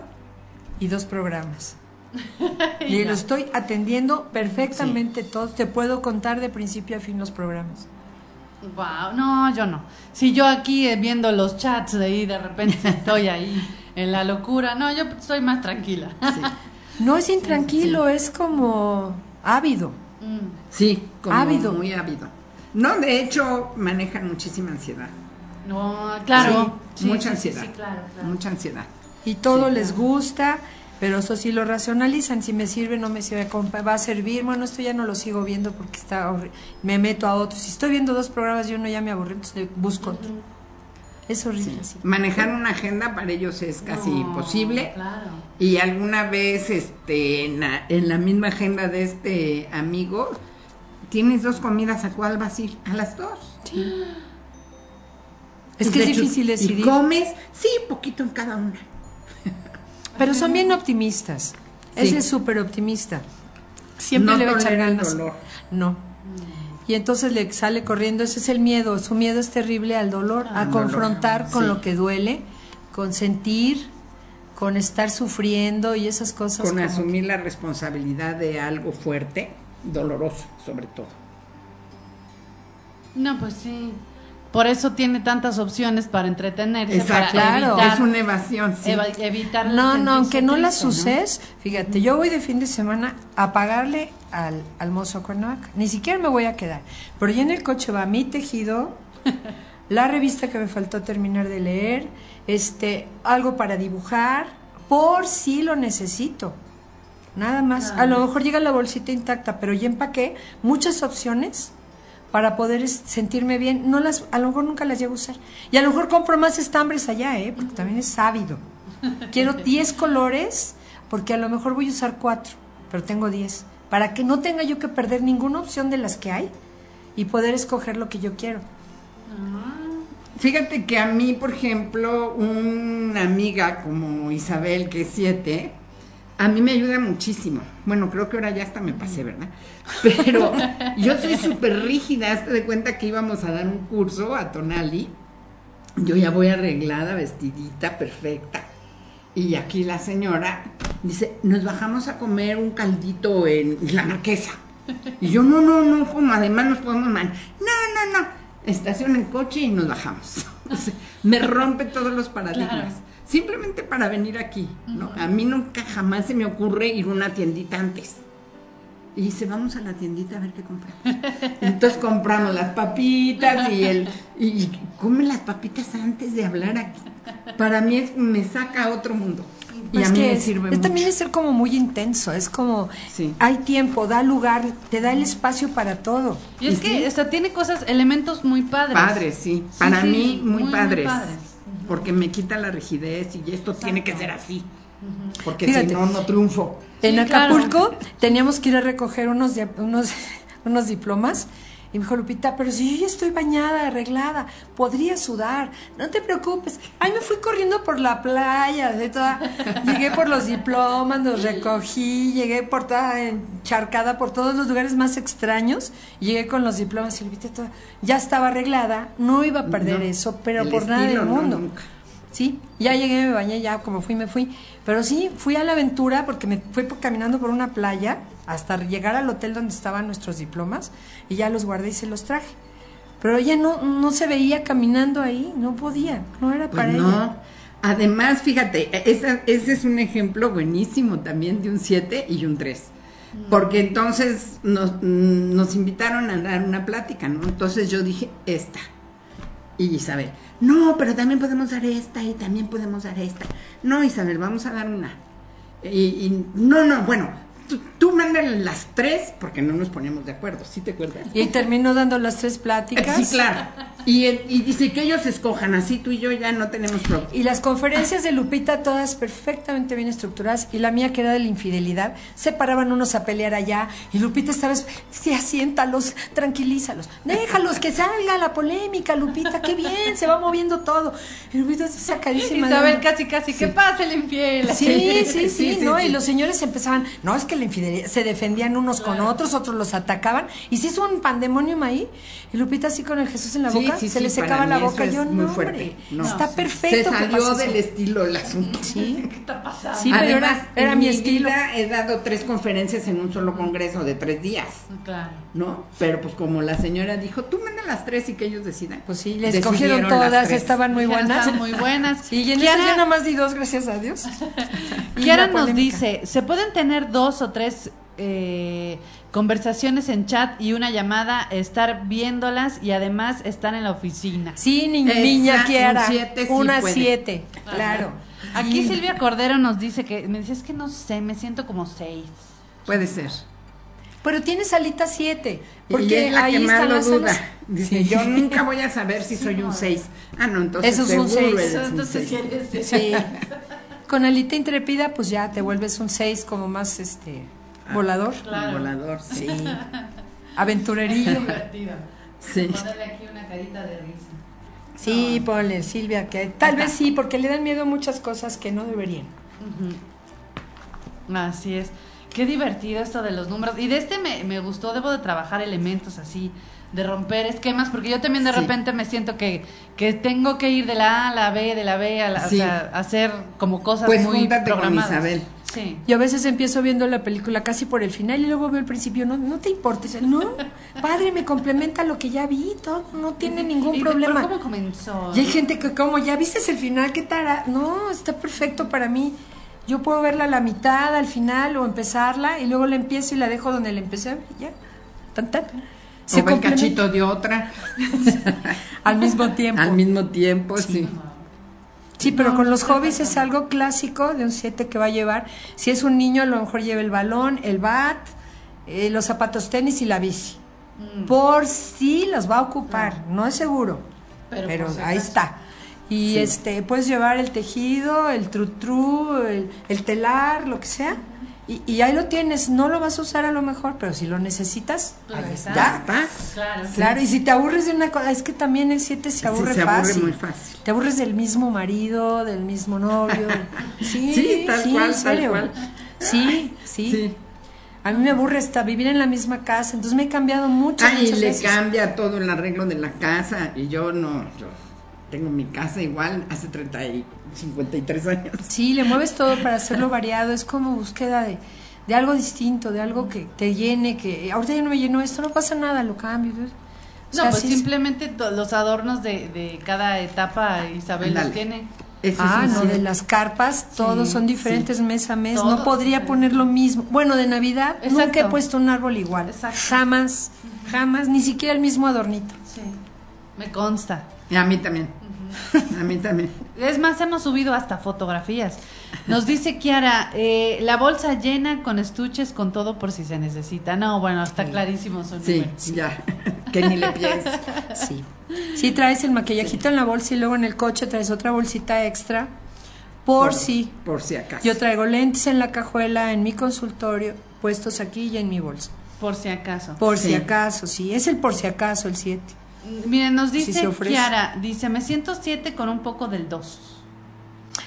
y dos programas. Y lo estoy atendiendo perfectamente todos. Te puedo contar de principio a fin los programas. Wow, no, yo no. Si yo aquí eh, viendo los chats de ahí de repente estoy ahí en la locura, no, yo estoy más tranquila. No es intranquilo, es como ávido. Mm. Sí, como Ávido. muy ávido. No, de hecho, manejan muchísima ansiedad. No, claro. Sí, Sí, mucha sí, sí, ansiedad. sí, claro, claro. Mucha ansiedad. Y todo les gusta, pero eso sí lo racionalizan. Si me sirve, no me sirve, va a servir. Bueno, esto ya no lo sigo viendo porque está Me meto a otros. Si estoy viendo dos programas y uno ya me aburre, entonces busco otro. Es horrible. Sí. Manejar una agenda para ellos es casi No, imposible. Claro. Y alguna vez este, en, la, en la misma agenda de este amigo, tienes dos comidas, ¿a cuál vas a ir? A las dos. Es Y que es difícil decidir. ¿Y comes? Sí, poquito en cada una. Pero son bien optimistas. Sí. Ese es súper optimista. Siempre No le va a echar ganas. dolor. No. Y entonces le sale corriendo. Ese es el miedo. Su miedo es terrible al dolor, a confrontar dolor, con sí. lo que duele, con sentir, con estar sufriendo y esas cosas. Con asumir la responsabilidad de algo fuerte, doloroso sobre todo. No, pues sí. Por eso tiene tantas opciones para entretenerse, Exacto, para Claro. evitar, es una evasión, sí. eva- evitar No, no, aunque no las uses, fíjate, yo voy de fin de semana a pagarle al, al mozo Cuernavaca. Ni siquiera me voy a quedar. Pero ya en el coche va mi tejido, la revista que me faltó terminar de leer, este, algo para dibujar, por si lo necesito. Nada más. A lo mejor llega la bolsita intacta, pero ya empaqué muchas opciones para poder sentirme bien. No las, a lo mejor nunca las llevo a usar. Y a lo mejor compro más estambres allá, ¿eh? Porque también es sábido. Quiero 10 colores porque a lo mejor voy a usar 4, pero tengo 10. Para que no tenga yo que perder ninguna opción de las que hay y poder escoger lo que yo quiero. Fíjate que a mí, por ejemplo, una amiga como Isabel, que es siete, a mí me ayuda muchísimo. Bueno, creo que ahora ya hasta me pasé, ¿verdad? Pero yo soy súper rígida. Hazte de cuenta que íbamos a dar un curso a Tonali. Yo ya voy arreglada, vestidita, perfecta. Y aquí la señora dice, nos bajamos a comer un caldito en la marquesa. Y yo, no, no, no, como además nos podemos mal. No, no, no. Estaciona el coche y nos bajamos. Me rompe todos los paradigmas. Claro. Simplemente para venir aquí, ¿no? A mí nunca jamás se me ocurre ir a una tiendita antes. Y dice, vamos a la tiendita a ver qué compramos. Entonces compramos las papitas y el y, y come las papitas antes de hablar aquí. Para mí es, me saca a otro mundo. Y Pues a mí que me es, sirve es mucho. también es ser como muy intenso, es como Sí. hay tiempo, da lugar, te da el espacio para todo. Y es Y que, sí. o sea, tiene cosas, elementos muy padres. Padres, sí. Para sí, mí, muy, muy, muy padres. padres. Porque me quita la rigidez y esto tiene que ser así. Porque Fíjate. si no, no triunfo. En Sí, claro. Acapulco teníamos que ir a recoger unos, unos, unos diplomas. Y me dijo Lupita, pero si yo ya estoy bañada, arreglada, podría sudar, no te preocupes. Ay, me fui corriendo por la playa, de toda, llegué por los diplomas, los recogí, llegué por toda encharcada por todos los lugares más extraños, llegué con los diplomas y Lupita toda, ya estaba arreglada, no iba a perder No, eso, pero por nada del mundo. Sí, ya llegué, me bañé, ya como fui, me fui. Pero sí, fui a la aventura porque me fui caminando por una playa hasta llegar al hotel donde estaban nuestros diplomas y ya los guardé y se los traje. Pero ella no, no se veía caminando ahí, no podía, no era Pues para no. ella. Además, fíjate, esa- ese es un ejemplo buenísimo también de un 7 y un 3. Porque entonces nos, mm, nos invitaron a dar una plática, ¿no? Entonces yo dije, esta. Y Isabel, no, pero también podemos dar esta y también podemos dar esta. No, Isabel, vamos a dar una. Y, y- no, no, bueno, tú, tú mándale las tres porque no nos poníamos de acuerdo, ¿sí te acuerdas? Y terminó dando las tres pláticas. Sí, claro. Y, y dice que ellos escojan, así tú y yo ya no tenemos problema. Y las conferencias de Lupita, todas perfectamente bien estructuradas, y la mía, que era de la infidelidad, se paraban unos a pelear allá, y Lupita estaba, sí, asiéntalos, tranquilízalos, déjalos que salga la polémica, Lupita, qué bien, se va moviendo todo. Y Lupita así sacadísima. Isabel casi, casi, ¿qué pasa el infiel? Sí, sí, sí, Sí, sí, ¿no? sí. Y los señores empezaban, no, es que la infidelidad, se defendían unos con otros, otros los atacaban, y se hizo un pandemonium ahí, y Lupita así con el Jesús en la Sí, boca, sí, se sí, le secaba la boca, es yo muy no, fuerte. hombre, No, está sí. perfecto. Se salió del eso. estilo el asunto. Sí, ¿Qué está pasando? Sí, pero Además, era, era en mi mi estilo. vida he dado tres conferencias en un solo congreso de tres días, Claro. ¿no? Pero pues como la señora dijo, tú manda las tres y que ellos decidan. Pues sí, les las todas, estaban muy buenas. "Están muy buenas. Sí, y en Kiara- yo nada más di dos, gracias a Dios. Y Kiara la nos dice, ¿se pueden tener dos o tres eh, conversaciones en chat y una llamada, estar viéndolas y además estar en la oficina? Sí, ni- Esa, niña un Kiara, siete sí una puede. siete, claro. Aquí Sí. Silvia Cordero nos dice que, me dice, es que no sé, me siento como seis. Puede ser. Pero tienes salita siete, y porque es la ahí que más lo duda. salas. Dice, Sí. yo nunca voy a saber si soy un seis. Ah, no, entonces Eso es un seguro seis. eres un Entonces, seis. Sí. Con alita intrépida, pues ya te vuelves un seis como más este volador. Claro. Un volador, sí. Aventurerillo. Divertido. Sí. Ponerle aquí una carita de risa. Sí, ponle, Silvia, que tal vez sí, porque le dan miedo muchas cosas que no deberían. Así es. Qué divertido esto de los números. Y de este me, me gustó, debo de trabajar elementos así, de romper esquemas, porque yo también de Sí. repente me siento que, que tengo que ir de la A a la B, de la B a la... Sí. O sea, hacer como cosas Pues muy júntate con programadas. Isabel. Sí. Yo a veces empiezo viendo la película casi por el final y luego veo el principio, no, no te importa, Dice, no, padre, me complementa lo que ya vi, todo, no tiene ningún ¿Y problema. ¿Cómo comenzó? Y hay gente que como, ya viste el final, ¿qué tal? No, está perfecto para mí. Yo puedo verla a la mitad, al final o empezarla y luego la empiezo y la dejo donde la empecé y ya. Tan, tan. o va el cachito de otra al mismo tiempo. al mismo tiempo, sí. Sí, pero con los hobbies es algo clásico de un 7 que va a llevar. Si es un niño, a lo mejor lleva el balón, el bat, eh, los zapatos tenis y la bici. Mm. Por si los va a ocupar, no es seguro. Pero Pero, por si ahí está. Y Sí. este puedes llevar el tejido, el trutru, el, el telar, lo que sea. Y, y ahí lo tienes. No lo vas a usar a lo mejor, pero si lo necesitas, ahí está. Ya está. Claro. Claro, y si te aburres de una cosa, es que también el 7 se aburre se aburre fácil. muy fácil. Te aburres del mismo marido, del mismo novio. Sí, Sí, tal sí, cual, en tal cual. Sí, sí, Sí. A mí me aburre hasta vivir en la misma casa, entonces me he cambiado mucho. Ay, muchas le veces. cambia todo el arreglo de la casa y yo no, yo tengo mi casa igual hace 30 y 53 años. Sí, le mueves todo para hacerlo variado, es como búsqueda de, de algo distinto, de algo que te llene, que ahorita ya no me llenó esto, no pasa nada, lo cambio. O No, pues simplemente los adornos de, de cada etapa Isabel los tiene. Ah, no, de las carpas, todos Sí, son diferentes mes a mes. Todos, no podría sí. poner lo mismo. Bueno, de Navidad nunca he puesto un árbol igual. Exacto. Jamás, jamás, ni siquiera el mismo adornito. Me consta. Y a mí también. A mí también. Es más, hemos subido hasta fotografías. Nos dice Kiara, eh, la bolsa llena con estuches, con todo por si se necesita. No, bueno, está clarísimo su Sí, número. ya. Que ni le pienses. Sí. Sí, traes el maquillajito en la bolsa y luego en el coche traes otra bolsita extra. Por, si. Por si acaso. Yo traigo lentes en la cajuela, en mi consultorio, puestos aquí y en mi bolsa. Por si acaso. Por Sí. si acaso, sí. Es el por si acaso, el 7. Miren, nos Si dice. Kiara, dice, me siento siete con un poco del 2.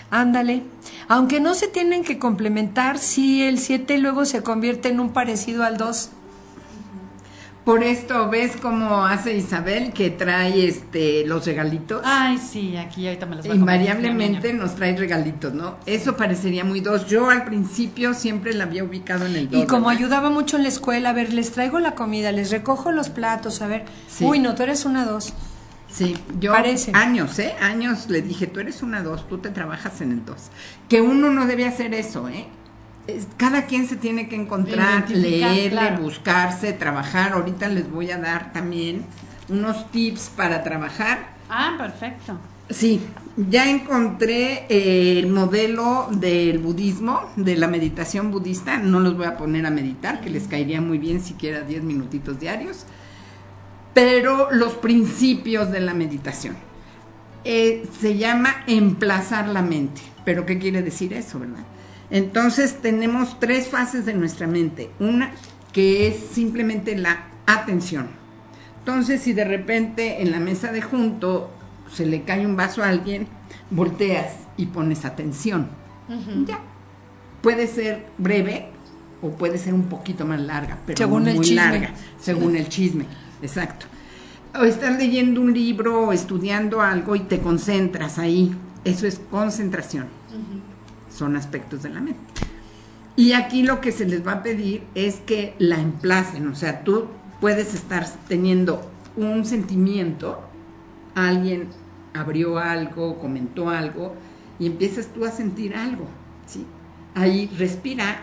Ándale. Aunque no se tienen que complementar, si el 7 luego se convierte en un parecido al 2. Por esto, ¿ves cómo hace Isabel que trae este los regalitos? Ay, sí, aquí ahorita me los voy a comer. Invariablemente nos trae regalitos, ¿no? Eso parecería muy dos. Yo al principio siempre la había ubicado en el dos. Y como ¿verdad? ayudaba mucho en la escuela, a ver, les traigo la comida, les recojo los platos, a ver. Sí. Uy, no, tú eres una 2. Sí, yo Parece. años, ¿eh? Años le dije, tú eres una dos, tú te trabajas en el dos. Que uno no debe hacer eso, ¿eh? Cada quien se tiene que encontrar, leerle, claro. buscarse, trabajar. Ahorita les voy a dar también unos tips para trabajar. Ah, perfecto. Sí, ya encontré el modelo del budismo, de la meditación budista. No los voy a poner a meditar, que les caería muy bien siquiera 10 minutitos diarios. Pero los principios de la meditación. Eh, se llama emplazar la mente. ¿Pero qué quiere decir eso, verdad? Entonces tenemos tres fases de nuestra mente. Una que es simplemente la atención. Entonces, si de repente en la mesa de junto se le cae un vaso a alguien, volteas y pones atención. Ya. Puede ser breve o puede ser un poquito más larga, pero Según el muy chisme. larga, según el chisme. Exacto. O estás leyendo un libro o estudiando algo y te concentras ahí. Eso es concentración. Son aspectos de la mente. Y aquí lo que se les va a pedir es que la emplacen, o sea, tú puedes estar teniendo un sentimiento, alguien abrió algo, comentó algo, y empiezas tú a sentir algo, ¿sí? Ahí respira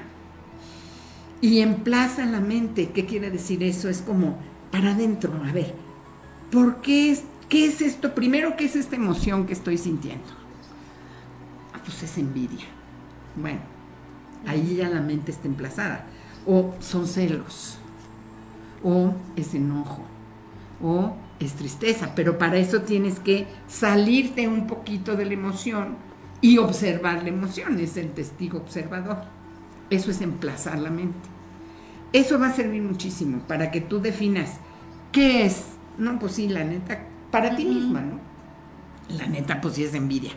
y emplaza la mente. ¿Qué quiere decir eso? Es como para adentro, a ver, ¿por qué es, qué es esto? Primero, ¿qué es esta emoción que estoy sintiendo? Ah, pues es envidia. Bueno, ahí ya la mente está emplazada. O son celos, o es enojo, o es tristeza, pero para eso tienes que salirte un poquito de la emoción y observar la emoción, es el testigo observador. Eso es emplazar la mente. Eso va a servir muchísimo para que tú definas qué es. No, pues sí, la neta, para ti misma, ¿no? La neta, pues sí es envidia.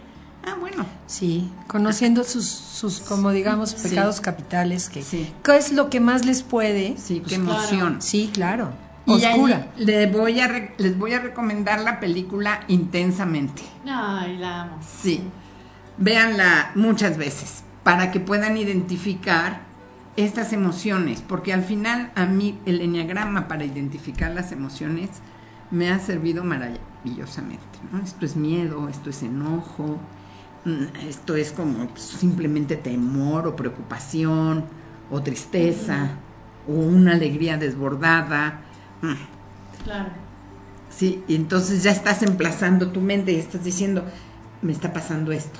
Ah, bueno, Sí, conociendo sus, sus como digamos, Sí. pecados capitales, que Sí. ¿qué es lo que más les puede? sí, Pues qué claro. emoción. Sí, claro. Y Oscura. le voy a re- les voy a recomendar la película Intensamente. Ay, la amo. Sí. Véanla muchas veces para que puedan identificar estas emociones, porque al final a mí el enneagrama para identificar las emociones me ha servido maravillosamente. ¿no? Esto es miedo, esto es enojo, esto es como simplemente temor o preocupación o tristeza o una alegría desbordada. Mm. Claro. Sí, y entonces ya estás emplazando tu mente y estás diciendo, me está pasando esto.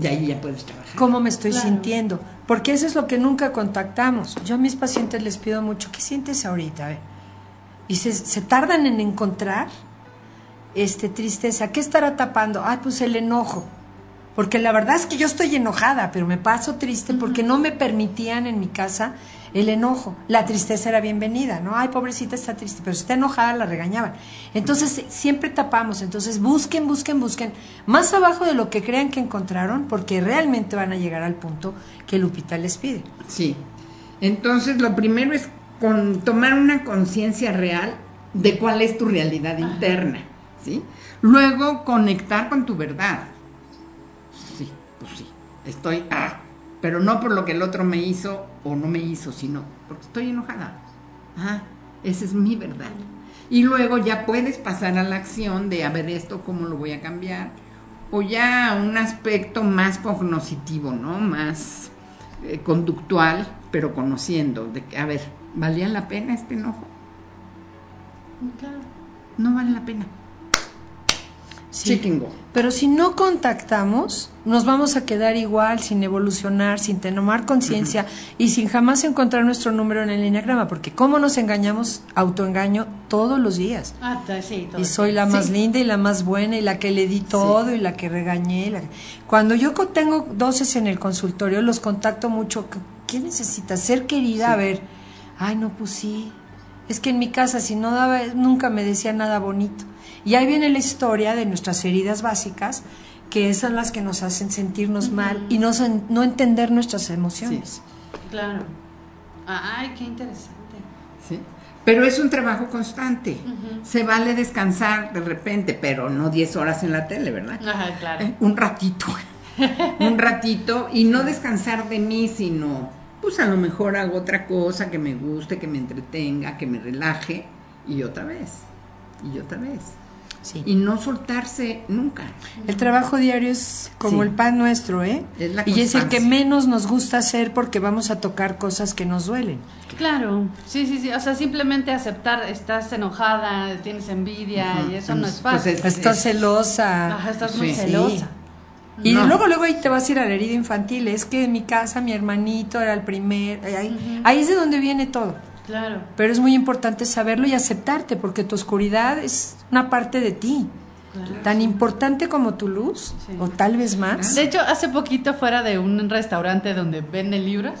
Y ahí ya puedes trabajar. ¿Cómo me estoy Claro. sintiendo? Porque eso es lo que nunca contactamos. Yo a mis pacientes les pido mucho, ¿qué sientes ahorita? Y se, se tardan en encontrar este tristeza. ¿Qué estará tapando? Ah, pues el enojo. Porque la verdad es que yo estoy enojada, pero me paso triste porque no me permitían en mi casa el enojo. La tristeza era bienvenida, ¿no? Ay, pobrecita está triste, pero si está enojada la regañaban. Entonces siempre tapamos, entonces busquen, busquen, busquen más abajo de lo que crean que encontraron, porque realmente van a llegar al punto que Lupita les pide. Sí. Entonces, lo primero es con tomar una conciencia real de cuál es tu realidad interna, ¿sí? Luego, conectar con tu verdad. Estoy, ah, pero no por lo que el otro me hizo o no me hizo, sino porque estoy enojada. Ah, esa es mi verdad. Y luego ya puedes pasar a la acción de a ver esto, cómo lo voy a cambiar. O ya un aspecto más cognoscitivo, ¿no? Más eh, conductual, pero conociendo. De que, a ver, ¿valía la pena este enojo? No vale la pena. Sí. Pero si no contactamos, nos vamos a quedar igual, sin evolucionar, sin tomar conciencia y sin jamás encontrar nuestro número en el enneagrama, porque cómo nos engañamos, autoengaño todos los días. Ah, sí, todo Y soy la más Sí. linda y la más buena y la que le di todo y la que regañé. la- Cuando yo tengo doces en el consultorio, los contacto mucho. ¿Qué- ¿Qué necesitas? Ser querida, a ver. Ay, no, pues sí. Es que en mi casa, si no daba, nunca me decía nada bonito. Y ahí viene la historia de nuestras heridas básicas, que son las que nos hacen sentirnos mal y no, sen- no entender nuestras emociones. Claro. Ay, qué interesante. ¿sí? Pero es un trabajo constante. Se vale descansar de repente, pero no 10 horas en la tele, ¿verdad? Ajá, claro. Eh, Un ratito. un ratito. Y no descansar de mí, sino, pues a lo mejor hago otra cosa que me guste, que me entretenga, que me relaje. Y otra vez. Y otra vez. Sí. Y no soltarse nunca. El trabajo diario es como Sí. el pan nuestro, ¿eh? Es la y es el que menos nos gusta hacer porque vamos a tocar cosas que nos duelen. Claro, sí, sí, sí. O sea, simplemente aceptar, estás enojada, tienes envidia Ujú. y eso no es Pues fácil. es- Estás celosa. Ajá, estás muy Sí. celosa. Y No. luego, luego ahí te vas a ir a la herida infantil. Es que en mi casa mi hermanito era el primer. Ahí, ahí es de donde viene todo. Claro. Pero es muy importante saberlo y aceptarte porque tu oscuridad es una parte de ti. Claro. Tan importante como tu luz, Sí. o tal vez más. De hecho, hace poquito fuera de un restaurante donde venden libros,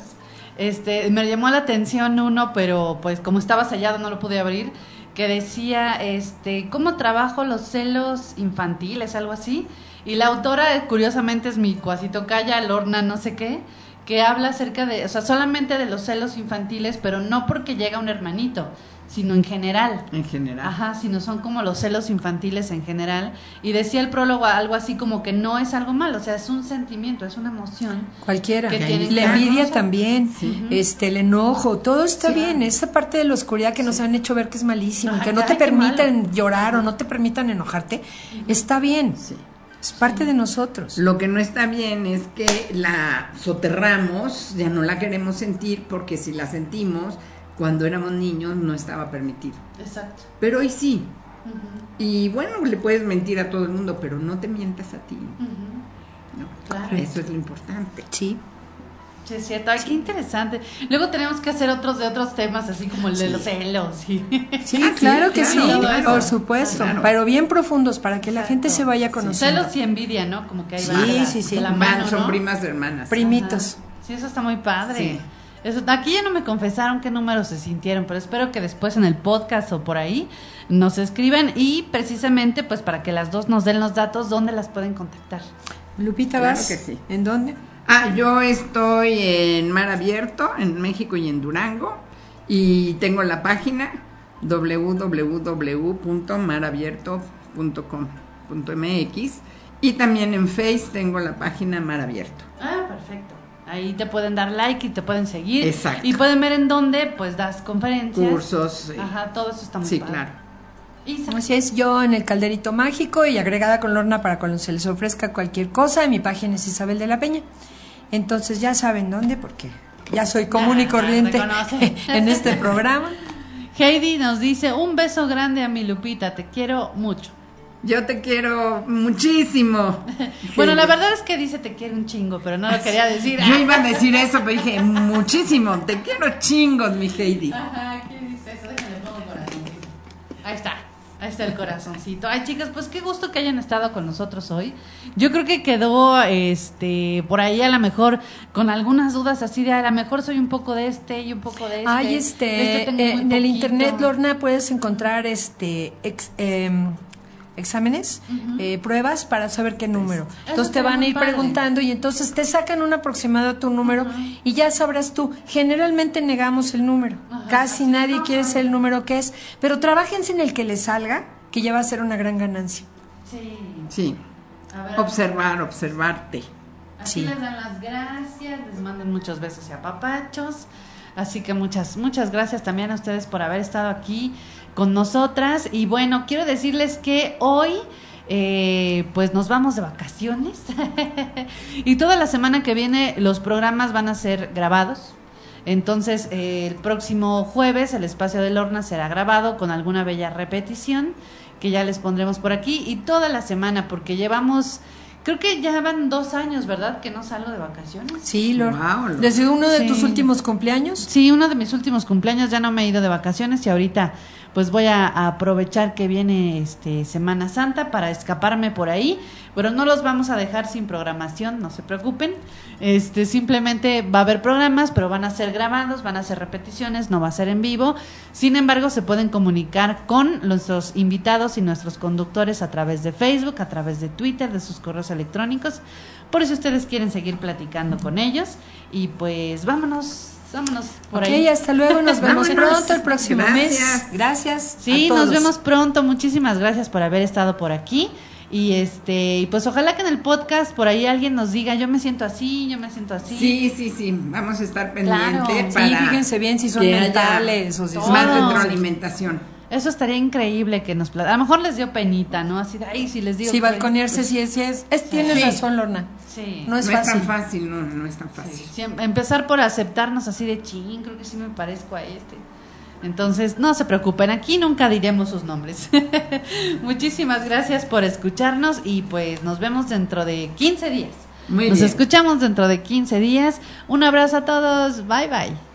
este, me llamó la atención uno, pero pues como estaba sellado no lo pude abrir, que decía, este, ¿cómo trabajo los celos infantiles? Algo así. Y la autora, curiosamente, es mi cuasito calla, Lorna no sé qué, que habla acerca de, o sea, solamente de los celos infantiles, pero no porque llega un hermanito, sino en general. En general. Ajá, sino son como los celos infantiles en general. Y decía el prólogo algo así como que no es algo malo, o sea, es un sentimiento, es una emoción. Cualquiera. Que tienen La envidia también, Sí. este, el enojo, todo está Sí. bien. Esa parte de la oscuridad que nos han hecho ver que es malísimo, Ajá, que no te qué permitan llorar o no te permitan enojarte, está bien. Sí. Es parte de nosotros. Lo que no está bien es que la soterramos, ya no la queremos sentir, porque si la sentimos, cuando éramos niños no estaba permitido. Exacto. Pero hoy sí. Y bueno, le puedes mentir a todo el mundo, pero no te mientas a ti. ¿no? Claro. Eso es lo importante. Sí. Sí, es cierto. Ay, qué interesante. Luego tenemos que hacer otros de otros temas, así como el de los celos. Sí, Sí, Ah, sí, claro que claro, sí, claro. por supuesto, Claro. pero bien profundos para que la Exacto. gente se vaya conociendo. Celos y envidia, ¿no? Como que ahí Sí, va de la- sí, sí. de la mano, son ¿no? primas hermanas. Primitos. Ajá. Sí, eso está muy padre. Sí. Eso, aquí ya no me confesaron qué números se sintieron, pero espero que después en el podcast o por ahí nos escriban y precisamente pues para que las dos nos den los datos dónde las pueden contactar. Lupita, Claro ¿vas? que sí. ¿En dónde? Ah, yo estoy en Mar Abierto, en México y en Durango, y tengo la página www.marabierto.com.mx y también en Face tengo la página Mar Abierto. Ah, perfecto. Ahí te pueden dar like y te pueden seguir. Exacto. Y pueden ver en dónde pues das conferencias. Cursos. Ajá, todo eso está muy sí, padre. claro. Isa. Así es, yo en el Calderito Mágico y agregada con Lorna para cuando se les ofrezca cualquier cosa. Mi página es Isabel de la Peña. Entonces ya saben dónde, porque ya soy común y Ya, corriente en este programa. Heidi nos dice, un beso grande a mi Lupita, te quiero mucho. Yo te quiero muchísimo. Bueno, la verdad es que dice te quiero un chingo, pero no lo quería decir. Yo iba a decir eso, pero dije muchísimo. Te quiero chingos, mi Heidi. Ajá, ¿quién dice eso? Déjale pongo corazoncito. Ahí está. Ahí está el corazoncito. Ay, chicas, pues qué gusto que hayan estado con nosotros hoy. Yo creo que quedó este por ahí a lo mejor con algunas dudas así de a lo mejor soy un poco de este y un poco de este. Ay, este, tengo eh, en el internet, Lorna, puedes encontrar este ex- em, exámenes, eh, pruebas para saber qué número. Entonces te van a ir padre. preguntando y entonces te sacan un aproximado a tu número y ya sabrás tú. Generalmente negamos el número. Casi nadie quiere ser el número que es, pero trabajense en el que les salga, que ya va a ser una gran ganancia. Sí. Sí. Ver. Observar, observarte. Aquí Sí. les dan las gracias, les manden muchos besos y apapachos. Así que muchas, muchas gracias también a ustedes por haber estado aquí con nosotras. Y bueno, quiero decirles que hoy eh, pues nos vamos de vacaciones. y toda la semana que viene los programas van a ser grabados. Entonces, eh, el próximo jueves el espacio del Horna será grabado con alguna bella repetición que ya les pondremos por aquí. Y toda la semana, porque llevamos, creo que ya van dos años, ¿verdad? Que no salgo de vacaciones. Sí, Lor. Guau, Lor. Desde uno de Sí. tus últimos cumpleaños. Sí, uno de mis últimos cumpleaños ya no me he ido de vacaciones y ahorita pues voy a, a aprovechar que viene este Semana Santa para escaparme por ahí, pero no los vamos a dejar sin programación, no se preocupen. Este simplemente va a haber programas, pero van a ser grabados, van a ser repeticiones, no va a ser en vivo. Sin embargo, se pueden comunicar con nuestros invitados y nuestros conductores a través de Facebook, a través de Twitter, de sus correos electrónicos. Por si ustedes quieren seguir platicando con ellos y pues vámonos, vámonos por ok, ahí. hasta luego. Nos vemos pronto el próximo Gracias. mes. Gracias. Sí, a nos vemos pronto. Muchísimas gracias por haber estado por aquí. Y este, y pues ojalá que en el podcast por ahí alguien nos diga, yo me siento así, yo me siento así. Sí, sí, sí, vamos a estar Claro. pendientes Sí, fíjense bien si son mentales o si son... más retroalimentación. Eso estaría increíble que nos A lo mejor les dio penita, ¿no? Así de, ay, si les digo. Sí, que- balconearse, sí, es, sí es, es- tienes Sí. razón, Lorna. Sí. No es no es fácil. tan fácil, no, no es tan fácil. Sí, empezar por aceptarnos así de ching, creo que sí me parezco a este. Entonces, no se preocupen, aquí nunca diremos sus nombres. Muchísimas gracias por escucharnos y pues nos vemos dentro de 15 días. Muy nos bien. escuchamos dentro de 15 días. Un abrazo a todos. Bye bye.